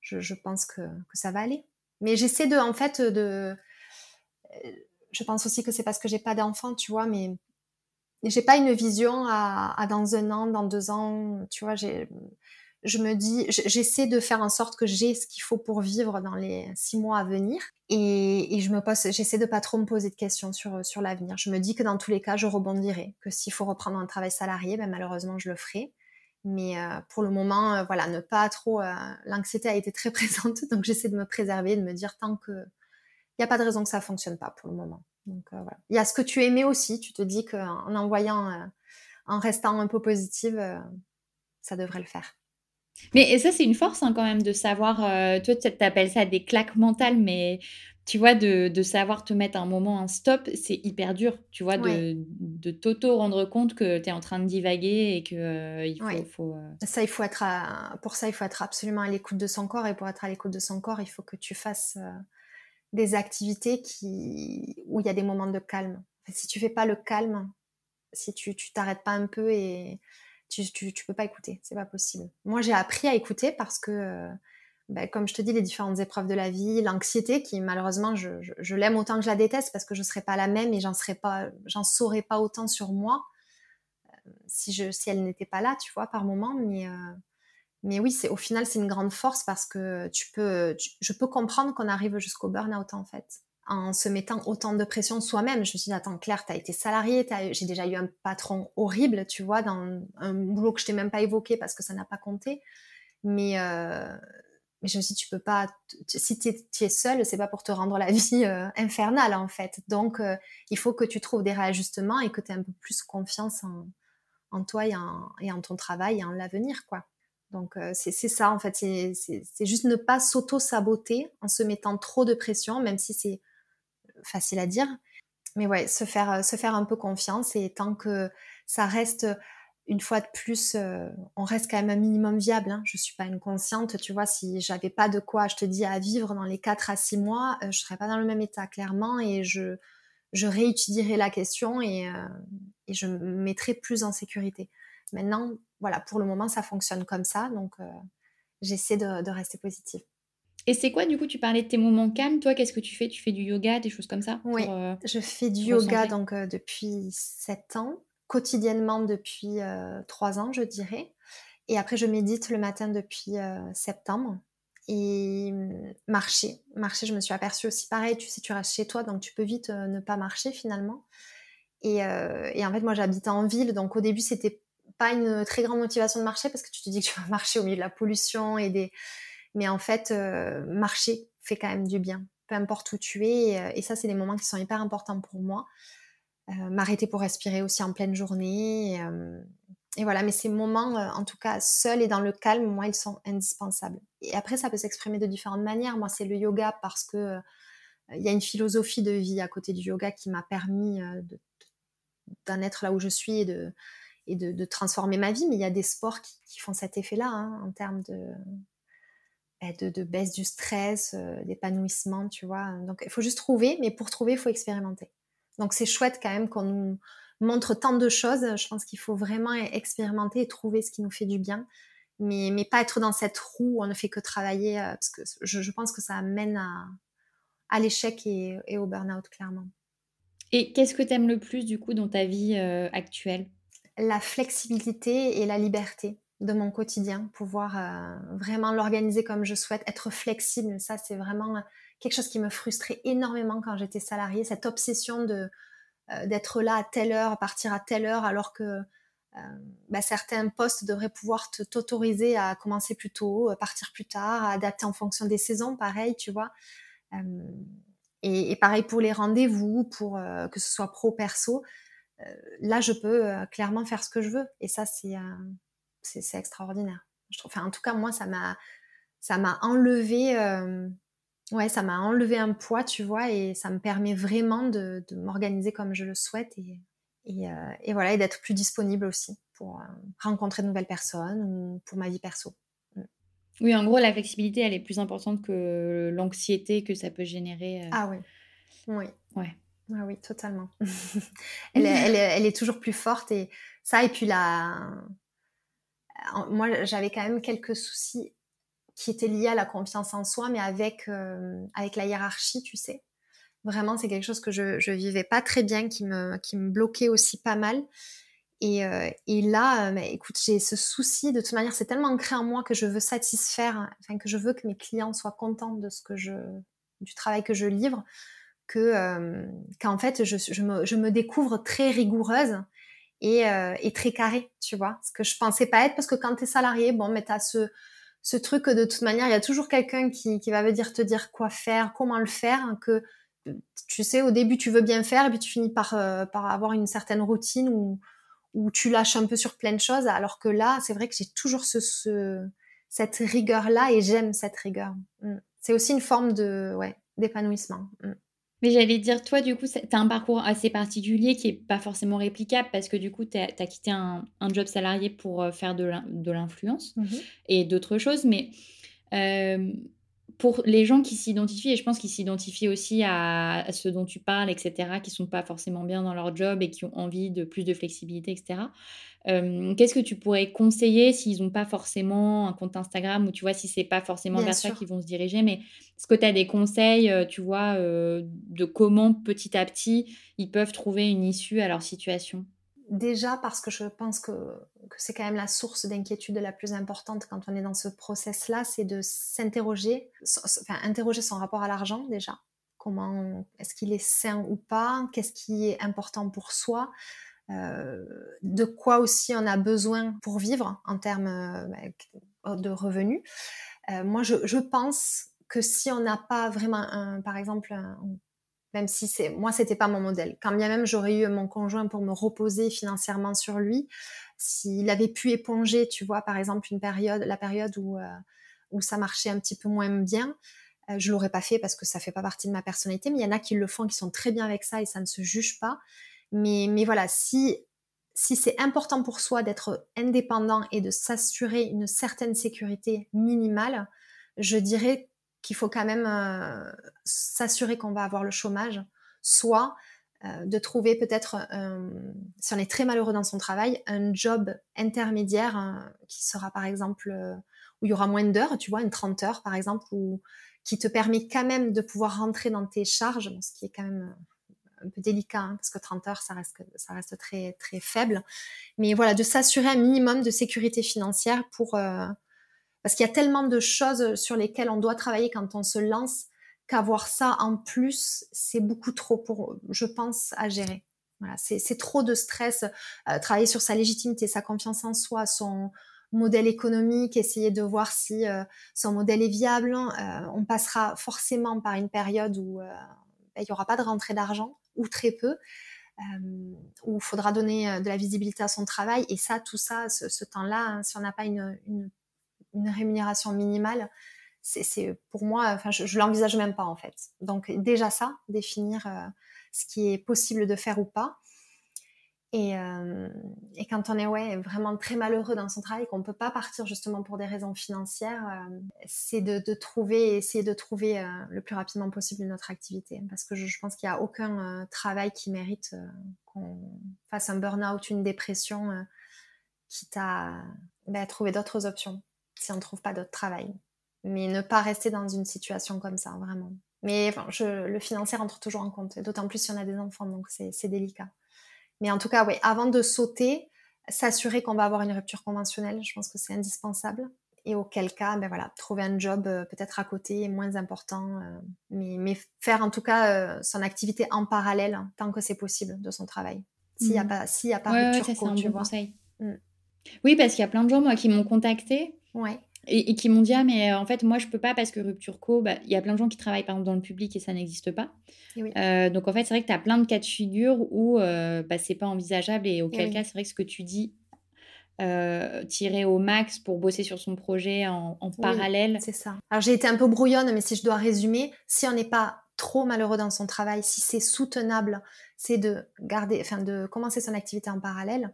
je, pense que, ça va aller. Mais j'essaie de, en fait, de. Je pense aussi que c'est parce que j'ai pas d'enfant, tu vois, mais j'ai pas une vision à, dans un an, dans deux ans, tu vois. Je me dis, j'essaie de faire en sorte que j'ai ce qu'il faut pour vivre dans les six mois à venir. Et, je me pose, j'essaie de pas trop me poser de questions sur, sur l'avenir. Je me dis que dans tous les cas, je rebondirai. Que s'il faut reprendre un travail salarié, ben malheureusement, je le ferai. Mais euh, pour le moment, euh, voilà, ne pas trop. Euh, [laughs] l'anxiété a été très [laughs] présente, donc j'essaie de me préserver, de me dire tant que il n'y a pas de raison que ça fonctionne pas pour le moment. Donc voilà. Il y a ce que tu aimais aussi. Tu te dis qu'en envoyant, en restant un peu positive, ça devrait le faire. Mais ça, c'est une force hein, quand même de savoir. toi, tu appelles ça des claques mentales, mais tu vois, de, savoir te mettre un moment un stop, c'est hyper dur, tu vois, de, de t'auto rendre compte que tu es en train de divaguer et que euh, il faut... Euh ça, il faut être pour ça, il faut être absolument à l'écoute de son corps et pour être à l'écoute de son corps, il faut que tu fasses euh, des activités qui... où il y a des moments de calme. si tu fais pas le calme, si tu t'arrêtes pas un peu et tu, tu, tu peux pas écouter, c'est pas possible. Moi, j'ai appris à écouter parce que ben, comme je te dis, les différentes épreuves de la vie, l'anxiété qui malheureusement je, l'aime autant que je la déteste parce que je serais pas la même et j'en saurais pas autant sur moi euh, si elle n'était pas là, tu vois, par moment. Mais, euh, oui, au final c'est une grande force parce que tu peux, je peux comprendre qu'on arrive jusqu'au burn-out en fait en se mettant autant de pression soi-même. Je me suis dit, attends, Claire, tu as été salariée, j'ai déjà eu un patron horrible, tu vois, dans un boulot que je t'ai même pas évoqué parce que ça n'a pas compté. Mais, euh, mais je me suis dit, tu peux pas, si tu es, seule, c'est pas pour te rendre la vie euh, infernale en fait. Donc, euh, il faut que tu trouves des réajustements et que tu aies un peu plus confiance en, en toi et en, et en, ton travail et en l'avenir, quoi. Donc, euh, c'est ça en fait. C'est juste ne pas s'auto-saboter en se mettant trop de pression, même si c'est facile à dire. Mais ouais, se faire, se faire un peu confiance et tant que ça reste une fois de plus, euh, on reste quand même un minimum viable. Hein. Je suis pas une consciente, tu vois. Si j'avais pas de quoi, je te dis, à vivre dans les 4 à 6 mois, euh, je serais pas dans le même état, clairement, et je, je réétudierais la question et, euh, et je me mettrais plus en sécurité. Maintenant, voilà, pour le moment, ça fonctionne comme ça. Donc, j'essaie de, rester positive. Et c'est quoi, du coup, tu parlais de tes moments calmes. Toi, qu'est-ce que tu fais? Tu fais du yoga, des choses comme ça Oui, je fais du yoga donc depuis 7 ans, quotidiennement depuis 3 ans, je dirais. Et après, je médite le matin depuis septembre et mmh, marcher. Marcher, je me suis aperçue aussi pareil, tu sais, tu restes chez toi, donc tu peux vite euh, ne pas marcher finalement. Et, euh, et en fait, moi, j'habite en ville, donc au début, c'était pas une très grande motivation de marcher parce que tu te dis que tu vas [laughs] marcher au milieu de la pollution et des. Mais en fait, euh, marcher fait quand même du bien, peu importe où tu es. Et, ça, c'est des moments qui sont hyper importants pour moi. M'arrêter pour respirer aussi en pleine journée et voilà, mais ces moments, euh, en tout cas, seuls et dans le calme, moi, ils sont indispensables. Et après, ça peut s'exprimer de différentes manières. Moi, c'est le yoga parce que euh, il y a une philosophie de vie à côté du yoga qui m'a permis euh, d'en être là où je suis et de, et de, transformer ma vie. Mais il y a des sports qui, font cet effet-là hein, en termes bah, de, de, baisse du stress, d'épanouissement, tu vois. Donc, il faut juste trouver, mais pour trouver, il faut expérimenter. Donc, c'est chouette quand même qu'on nous montre tant de choses. Je pense qu'il faut vraiment expérimenter et trouver ce qui nous fait du bien, mais, mais pas être dans cette roue où on ne fait que travailler, euh, parce que je, pense que ça amène à, à l'échec et, au burn-out, clairement. Et qu'est-ce que tu aimes le plus, du coup, dans ta vie euh, actuelle? La flexibilité et la liberté de mon quotidien, pouvoir euh, vraiment l'organiser comme je souhaite, être flexible. Ça, c'est vraiment quelque chose qui me frustrait énormément quand j'étais salariée, cette obsession de euh, d'être là à telle heure, partir à telle heure, alors que euh, bah, certains postes devraient pouvoir t'autoriser à commencer plus tôt, euh, partir plus tard, à adapter en fonction des saisons, pareil, tu vois. Et, pareil pour les rendez-vous, pour que ce soit pro perso. là, je peux clairement faire ce que je veux. Et ça, c'est c'est extraordinaire. En tout cas, moi, ça m'a ça m'a enlevé ouais, ça m'a enlevé un poids, tu vois, et ça me permet vraiment de, m'organiser comme je le souhaite et, et, euh, voilà, et d'être plus disponible aussi pour euh, rencontrer de nouvelles personnes ou pour ma vie perso. Mm. Oui, en gros, la flexibilité, elle est plus importante que l'anxiété que ça peut générer. Euh. Ah oui, oui. Ouais. Ah oui, totalement. [laughs] elle, est, elle, elle, est, toujours plus forte et ça, et puis la... Moi, j'avais quand même quelques soucis qui était lié à la confiance en soi, mais avec, euh, avec la hiérarchie, tu sais. Vraiment, c'est quelque chose que je, je vivais pas très bien, qui me, qui me bloquait aussi pas mal. Et, euh, et là, euh, écoute, j'ai ce souci, de toute manière, c'est tellement ancré en moi que je veux satisfaire, enfin, que je veux que mes clients soient contents de ce que je, du travail que je livre, que, qu'en fait, je, je, me, je me découvre très rigoureuse et, et très carrée, tu vois. Ce que je pensais pas être, parce que quand tu es salarié, bon, mais tu as ce, ce truc que de toute manière, il y a toujours quelqu'un qui, qui va venir te dire quoi faire, comment le faire, hein, que tu sais, au début, tu veux bien faire, et puis tu finis par, euh, par avoir une certaine routine où, où tu lâches un peu sur plein de choses, alors que là, c'est vrai que j'ai toujours ce, ce cette rigueur-là, et j'aime cette rigueur. Mm. C'est aussi une forme de ouais, d'épanouissement. Mm. Mais j'allais dire, toi, du coup, tu as un parcours assez particulier qui n'est pas forcément réplicable parce que du coup, tu as, quitté un, job salarié pour euh, faire de l'influence mmh et d'autres choses. Mais euh, pour les gens qui s'identifient, et je pense qu'ils s'identifient aussi à, ce dont tu parles, etc., qui sont pas forcément bien dans leur job et qui ont envie de plus de flexibilité, etc. Euh, qu'est-ce que tu pourrais conseiller s'ils n'ont pas forcément un compte Instagram ou tu vois, si c'est pas forcément vers ça qu'ils vont se diriger, mais est-ce que tu as des conseils, euh, tu vois, euh, de comment petit à petit ils peuvent trouver une issue à leur situation? Déjà parce que je pense que, c'est quand même la source d'inquiétude la plus importante quand on est dans ce process-là, c'est de s'interroger, enfin interroger son rapport à l'argent déjà. Comment est-ce qu'il est sain ou pas? Qu'est-ce qui est important pour soi? Euh, De quoi aussi on a besoin pour vivre en termes euh, de revenus? Euh, Moi, je, je, pense que si on n'a pas vraiment, un, par exemple, même si c'est moi c'était pas mon modèle. Quand bien même j'aurais eu mon conjoint pour me reposer financièrement sur lui, s'il avait pu éponger, tu vois, par exemple une période, la période où euh, où ça marchait un petit peu moins bien, euh, je l'aurais pas fait parce que ça fait pas partie de ma personnalité. Mais il y en a qui le font, qui sont très bien avec ça et ça ne se juge pas. Mais mais voilà, si si c'est important pour soi d'être indépendant et de s'assurer une certaine sécurité minimale, je dirais qu'il faut quand même euh, s'assurer qu'on va avoir le chômage, soit de trouver peut-être, si on est très malheureux dans son travail, un job intermédiaire hein, qui sera par exemple où il y aura moins d'heures, tu vois, une 30 heures par exemple, ou qui te permet quand même de pouvoir rentrer dans tes charges, ce qui est quand même un peu délicat, hein, parce que 30 heures, ça reste, ça reste très, très faible. Mais voilà, de s'assurer un minimum de sécurité financière pour... Euh, parce qu'il y a tellement de choses sur lesquelles on doit travailler quand on se lance qu'avoir ça en plus, c'est beaucoup trop pour, je pense, à gérer. Voilà, c'est trop de stress. Euh, travailler sur sa légitimité, sa confiance en soi, son modèle économique, essayer de voir si euh, son modèle est viable. on passera forcément par une période où ben, il n'y aura pas de rentrée d'argent ou très peu, euh, où il faudra donner euh, de la visibilité à son travail. Et ça, tout ça, ce, temps-là, hein, si on n'a pas une, rémunération minimale, c'est pour moi, enfin, je, je l'envisage même pas en fait. Donc déjà ça, définir euh, ce qui est possible de faire ou pas. Euh, et, quand on est ouais, vraiment très malheureux dans son travail, qu'on ne peut pas partir justement pour des raisons financières, euh, c'est de, trouver, essayer de trouver le plus rapidement possible une autre activité. Parce que je, pense qu'il n'y a aucun travail qui mérite qu'on fasse un burn-out, une dépression, quitte à ben, trouver d'autres options si on ne trouve pas d'autre travail. Mais ne pas rester dans une situation comme ça, vraiment. Mais enfin, je, le financier rentre toujours en compte, d'autant plus si on a des enfants, donc c'est délicat. Mais en tout cas, oui, avant de sauter, s'assurer qu'on va avoir une rupture conventionnelle, je pense que c'est indispensable. Et auquel cas, ben voilà, trouver un job euh, peut-être à côté, moins important, euh, mais, mais, faire en tout cas euh, son activité en parallèle hein, tant que c'est possible de son travail. S'il n'y a mmh. pas, s'il a pas rupture, ouais, c'est un bon conseil. Mmh. Oui, parce qu'il y a plein de gens moi qui m'ont contacté. Ouais. Et, qui m'ont dit ah mais euh, en fait moi je peux pas parce que rupture co bah, il y a plein de gens qui travaillent par exemple dans le public et ça n'existe pas. Euh, donc en fait c'est vrai que tu as plein de cas de figure où euh, bah, c'est pas envisageable et auquel cas c'est vrai que ce que tu dis tirer au max pour bosser sur son projet en, parallèle. c'est ça. Alors j'ai été un peu brouillonne mais si je dois résumer si on n'est pas trop malheureux dans son travail si c'est soutenable c'est de garder enfin de commencer son activité en parallèle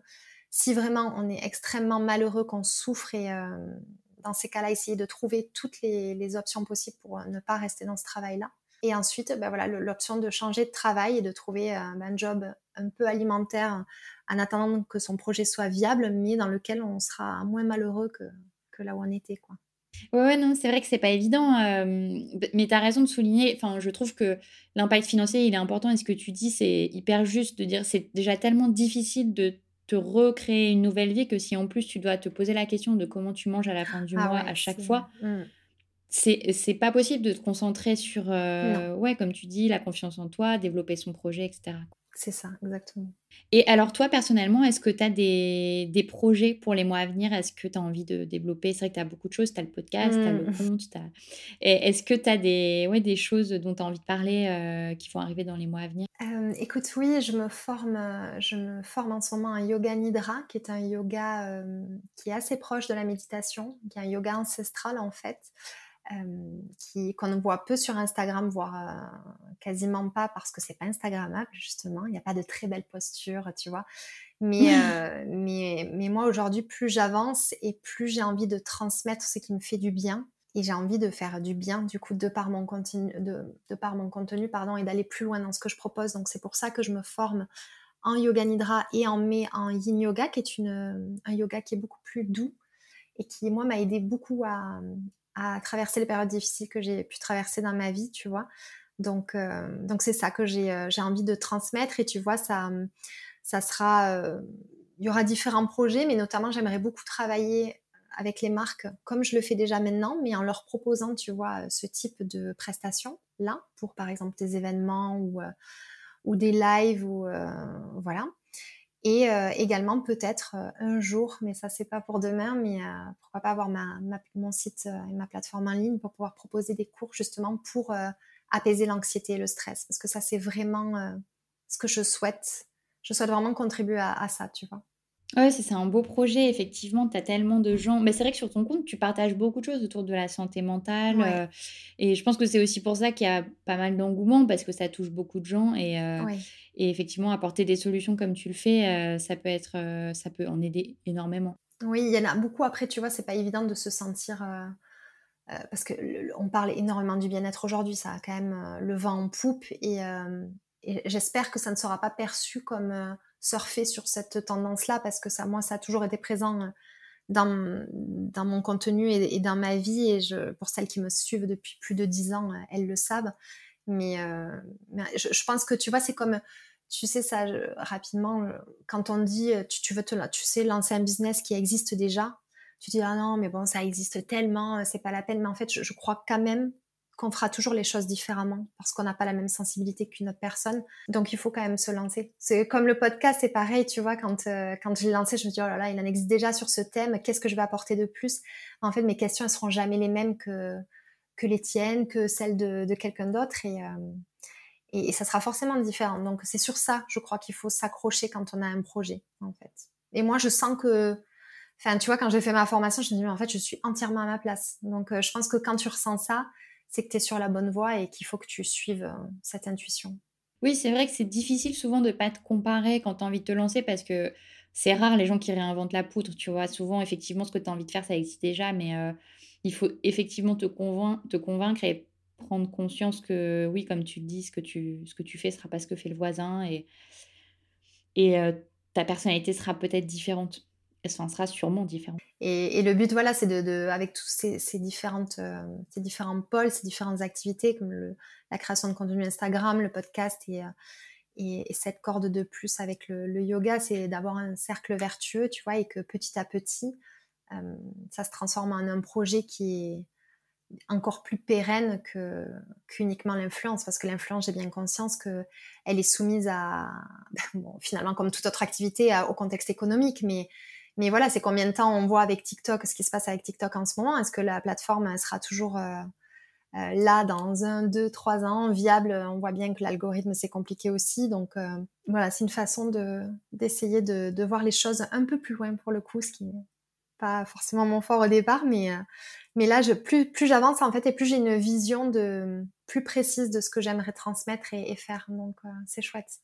si vraiment on est extrêmement malheureux qu'on souffre et dans ces cas-là, essayer de trouver toutes les, options possibles pour euh, ne pas rester dans ce travail-là. Et ensuite, ben voilà, l'option de changer de travail et de trouver euh, un job un peu alimentaire en attendant que son projet soit viable, mais dans lequel on sera moins malheureux que, là où on était. Quoi. Ouais, non, c'est vrai que c'est pas évident, euh, mais tu as raison de souligner. Enfin, je trouve que l'impact financier, il est important. Et ce que tu dis, c'est hyper juste de dire c'est déjà tellement difficile de recréer une nouvelle vie que si en plus tu dois te poser la question de comment tu manges à la fin du ah mois à chaque fois. Mmh. C'est pas possible de te concentrer sur, euh, ouais, comme tu dis, la confiance en toi, développer son projet, etc. C'est ça, exactement. Et alors, toi, personnellement, est-ce que tu as des, des, projets pour les mois à venir? Est-ce que tu as envie de développer? C'est vrai que tu as beaucoup de choses. Tu as le podcast, tu as le mmh. [laughs] compte. Est-ce que tu as des, ouais, des choses dont tu as envie de parler euh, qui vont arriver dans les mois à venir? Euh, Écoute, oui, je me, forme, je me forme en ce moment un yoga nidra, qui est un yoga euh, qui est assez proche de la méditation, qui est un yoga ancestral en fait qui qu'on voit peu sur Instagram, voire euh, quasiment pas parce que c'est pas Instagrammable justement. Il n'y a pas de très belles postures, tu vois. Mais, euh, mais, mais moi aujourd'hui, plus j'avance et plus j'ai envie de transmettre ce qui me fait du bien. Et j'ai envie de faire du bien, du coup, de par mon, contenu, de, de par mon contenu pardon, et d'aller plus loin dans ce que je propose. Donc, c'est pour ça que je me forme en yoga nidra et en mai en yin yoga, qui est une, un yoga qui est beaucoup plus doux et qui, moi, m'a aidé beaucoup à, à traverser les périodes difficiles que j'ai pu traverser dans ma vie, tu vois. Donc, euh, donc c'est ça que euh, j'ai envie de transmettre et tu vois, ça, ça sera, euh, il y aura différents projets, mais notamment j'aimerais beaucoup travailler avec les marques comme je le fais déjà maintenant, mais en leur proposant, tu vois, ce type de prestations là pour par exemple des événements ou, ou des lives ou voilà. Et euh, également peut-être euh, un jour, mais ça c'est pas pour demain, mais euh, pourquoi pas avoir ma, mon site et ma plateforme en ligne pour pouvoir proposer des cours justement pour apaiser l'anxiété et le stress, parce que ça c'est vraiment ce que je souhaite. Je souhaite vraiment contribuer à ça, tu vois. Ouais, c'est un beau projet, effectivement, tu as tellement de gens. Mais c'est vrai que sur ton compte, tu partages beaucoup de choses autour de la santé mentale. Euh, et je pense que c'est aussi pour ça qu'il y a pas mal d'engouement, parce que ça touche beaucoup de gens. Et, euh, et effectivement, apporter des solutions comme tu le fais, euh, ça peut être, ça peut en aider énormément. Oui, il y en a beaucoup. Après, tu vois, c'est pas évident de se sentir. parce que on parle énormément du bien-être aujourd'hui, ça a quand même le vent en poupe. Et j'espère que ça ne sera pas perçu comme surfer sur cette tendance-là parce que ça, moi, ça a toujours été présent dans, mon contenu et, dans ma vie. Et pour celles qui me suivent depuis plus de dix ans, elles le savent. Mais, je, je, pense que tu vois, c'est comme tu sais ça rapidement quand on dit tu, tu, veux te tu sais lancer un business qui existe déjà tu dis ah non mais bon ça existe tellement c'est pas la peine. Mais en fait je, crois quand même qu'on fera toujours les choses différemment parce qu'on n'a pas la même sensibilité qu'une autre personne. Donc il faut quand même se lancer. C'est comme le podcast c'est pareil tu vois quand quand je l'ai lancé je me dis oh là là il en existe déjà sur ce thème qu'est-ce que je vais apporter de plus? En fait mes questions elles seront jamais les mêmes que que les tiennes que celles de, quelqu'un d'autre et et, ça sera forcément différent. Donc c'est sur ça, je crois qu'il faut s'accrocher quand on a un projet, en fait. Et moi, je sens que, enfin, tu vois, quand j'ai fait ma formation, je me dis, mais en fait, je suis entièrement à ma place. Donc euh, je pense que quand tu ressens ça, c'est que tu es sur la bonne voie et qu'il faut que tu suives euh, cette intuition. Oui, c'est vrai que c'est difficile souvent de ne pas te comparer quand tu as envie de te lancer parce que c'est rare les gens qui réinventent la poudre, tu vois. Souvent, effectivement, ce que tu as envie de faire, ça existe déjà, mais euh, il faut effectivement te, convaincre, et prendre conscience que, oui, comme tu le dis, ce que tu, ce que tu fais ne sera pas ce que fait le voisin et, euh, ta personnalité sera peut-être différente. Enfin, sera sûrement différente. Et, le but, voilà, c'est de, avec tous ces, différentes, euh, ces différents pôles, ces différentes activités, comme la création de contenu Instagram, le podcast et, euh, et, cette corde de plus avec le, le yoga, c'est d'avoir un cercle vertueux, tu vois, et que petit à petit, ça se transforme en un projet qui est, encore plus pérenne que qu'uniquement l'influence parce que l'influence j'ai bien conscience que elle est soumise à [laughs] finalement comme toute autre activité au contexte économique. Mais mais voilà c'est combien de temps on voit avec TikTok ce qui se passe avec TikTok en ce moment? Est-ce que la plateforme sera toujours euh, euh, là dans un deux trois ans viable? On voit bien que l'algorithme c'est compliqué aussi. Donc euh, voilà c'est une façon de d'essayer de, voir les choses un peu plus loin pour le coup pas forcément mon fort au départ mais mais là, je, plus, plus j'avance en fait, et plus j'ai une vision de plus précise de ce que j'aimerais transmettre et, faire. Donc, euh, c'est chouette.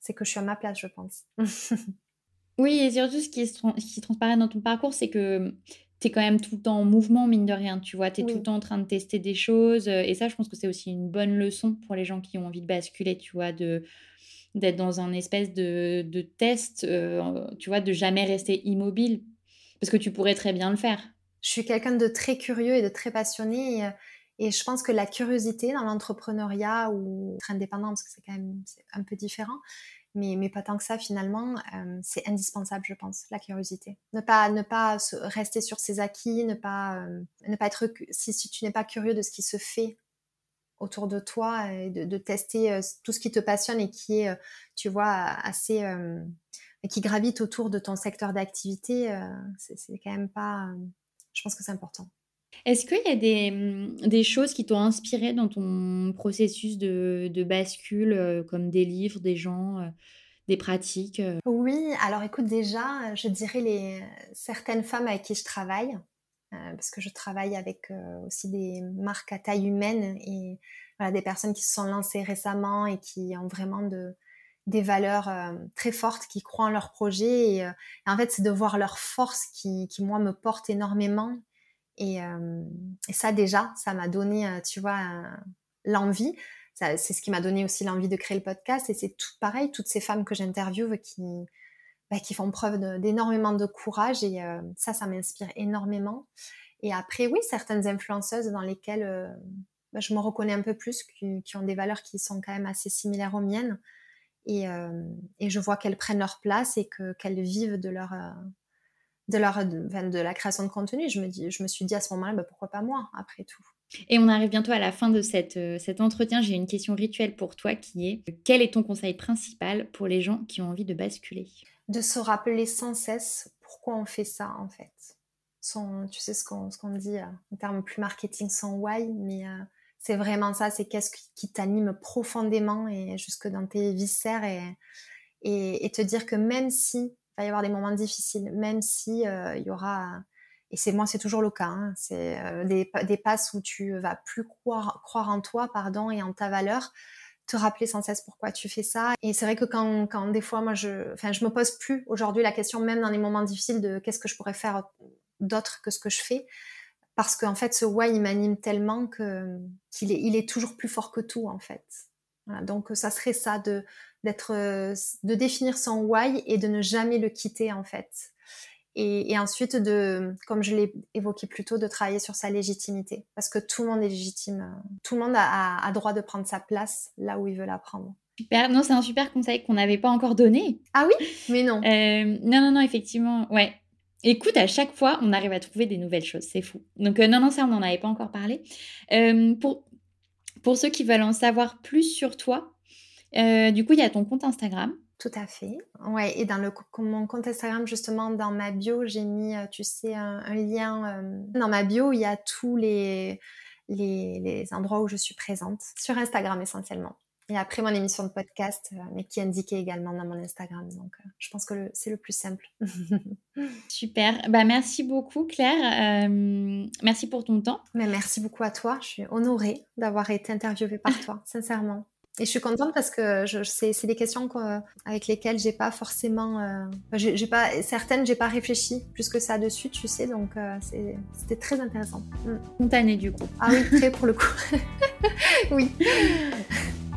C'est que je suis à ma place, je pense. [laughs] oui, et surtout, ce qui, ce qui transparaît dans ton parcours, c'est que tu es quand même tout le temps en mouvement, mine de rien. Tu vois, tu es tout le temps en train de tester des choses. Et ça, je pense que c'est aussi une bonne leçon pour les gens qui ont envie de basculer, tu vois, de d'être dans un espèce de, de test, euh, tu vois, de jamais rester immobile. Parce que tu pourrais très bien le faire je suis quelqu'un de très curieux et de très passionné. Et, euh, je pense que la curiosité dans l'entrepreneuriat ou être indépendant, parce que c'est quand même un peu différent, mais, mais pas tant que ça finalement, euh, c'est indispensable, je pense, la curiosité. Ne pas, ne pas rester sur ses acquis, ne pas, euh, ne pas être. Si, si tu n'es pas curieux de ce qui se fait autour de toi, de, tester tout ce qui te passionne et qui est, tu vois, assez. Qui gravite autour de ton secteur d'activité, c'est quand même pas je pense que c'est important. Est-ce qu'il y a des, des choses qui t'ont inspiré dans ton processus de, de bascule, euh, comme des livres, des gens, euh, des pratiques euh? Oui, alors écoute, déjà, je dirais les, certaines femmes avec qui je travaille, parce que je travaille avec aussi des marques à taille humaine et voilà, des personnes qui se sont lancées récemment et qui ont vraiment de, des valeurs très fortes, qui croient en leur projet. Et, en fait, c'est de voir leur force qui, qui, moi, me porte énormément. Et, et ça, déjà, ça m'a donné, tu vois, l'envie. C'est ce qui m'a donné aussi l'envie de créer le podcast. Et c'est tout pareil, toutes ces femmes que j'interviewe qui, bah, qui font preuve d'énormément de, courage. Et ça, ça m'inspire énormément. Et après, oui, certaines influenceuses dans lesquelles bah, je me reconnais un peu plus, qui, qui, ont des valeurs qui sont quand même assez similaires aux miennes et, euh, et je vois qu'elles prennent leur place et que qu'elles vivent de leur euh, de leur de, la création de contenu. Je me dis, je me suis dit à ce moment-là, bah, pourquoi pas moi après tout? Et on arrive bientôt à la fin de cette, euh, cet entretien. J'ai une question rituelle pour toi qui est quel est ton conseil principal pour les gens qui ont envie de basculer? De se rappeler sans cesse pourquoi on fait ça en fait. Son, tu sais ce qu'on ce qu'on dit en termes plus marketing, son why, mais c'est vraiment ça, c'est qu'est-ce qui, t'anime profondément et jusque dans tes viscères et, et, te dire que même si il va y avoir des moments difficiles, même si euh, y aura et c'est moi c'est toujours le cas, hein, c'est euh, des, passes où tu vas plus croire, en toi pardon et en ta valeur, te rappeler sans cesse pourquoi tu fais ça. Et c'est vrai que quand, quand des fois moi je, enfin je me pose plus aujourd'hui la question même dans les moments difficiles de qu'est-ce que je pourrais faire d'autre que ce que je fais parce qu'en fait, ce why, il m'anime tellement que qu'il est, il est toujours plus fort que tout, en fait. donc ça serait ça de d'être de définir son why et de ne jamais le quitter en fait. Et, ensuite de, comme je l'ai évoqué plus tôt, de travailler sur sa légitimité parce que tout le monde est légitime, tout le monde a, a droit de prendre sa place là où il veut la prendre. Super, non, c'est un super conseil qu'on n'avait pas encore donné. Ah oui, mais non. Euh, non, non, non, effectivement, ouais. Écoute, à chaque fois, on arrive à trouver des nouvelles choses, c'est fou. Donc, euh, non, non, ça, on n'en avait pas encore parlé. Euh, pour, pour ceux qui veulent en savoir plus sur toi, du coup, il y a ton compte Instagram. Tout à fait. Ouais, et dans le, mon compte Instagram, justement, dans ma bio, j'ai mis, tu sais, un, lien. dans ma bio, il y a tous les, les, les endroits où je suis présente, sur Instagram essentiellement. Et après mon émission de podcast, euh, mais qui est indiquée également dans mon Instagram. Donc, euh, je pense que c'est le plus simple. [laughs] Super. Bah, merci beaucoup, Claire. Euh, merci pour ton temps. Mais merci beaucoup à toi. Je suis honorée d'avoir été interviewée par toi, [laughs] sincèrement. Et je suis contente parce que c'est, des questions avec lesquelles j'ai pas forcément, j'ai, pas certaines, j'ai pas réfléchi plus que ça dessus, tu sais. Donc c'était très intéressant. Mm. Spontané du coup. Ah oui, très pour le coup. [laughs] oui.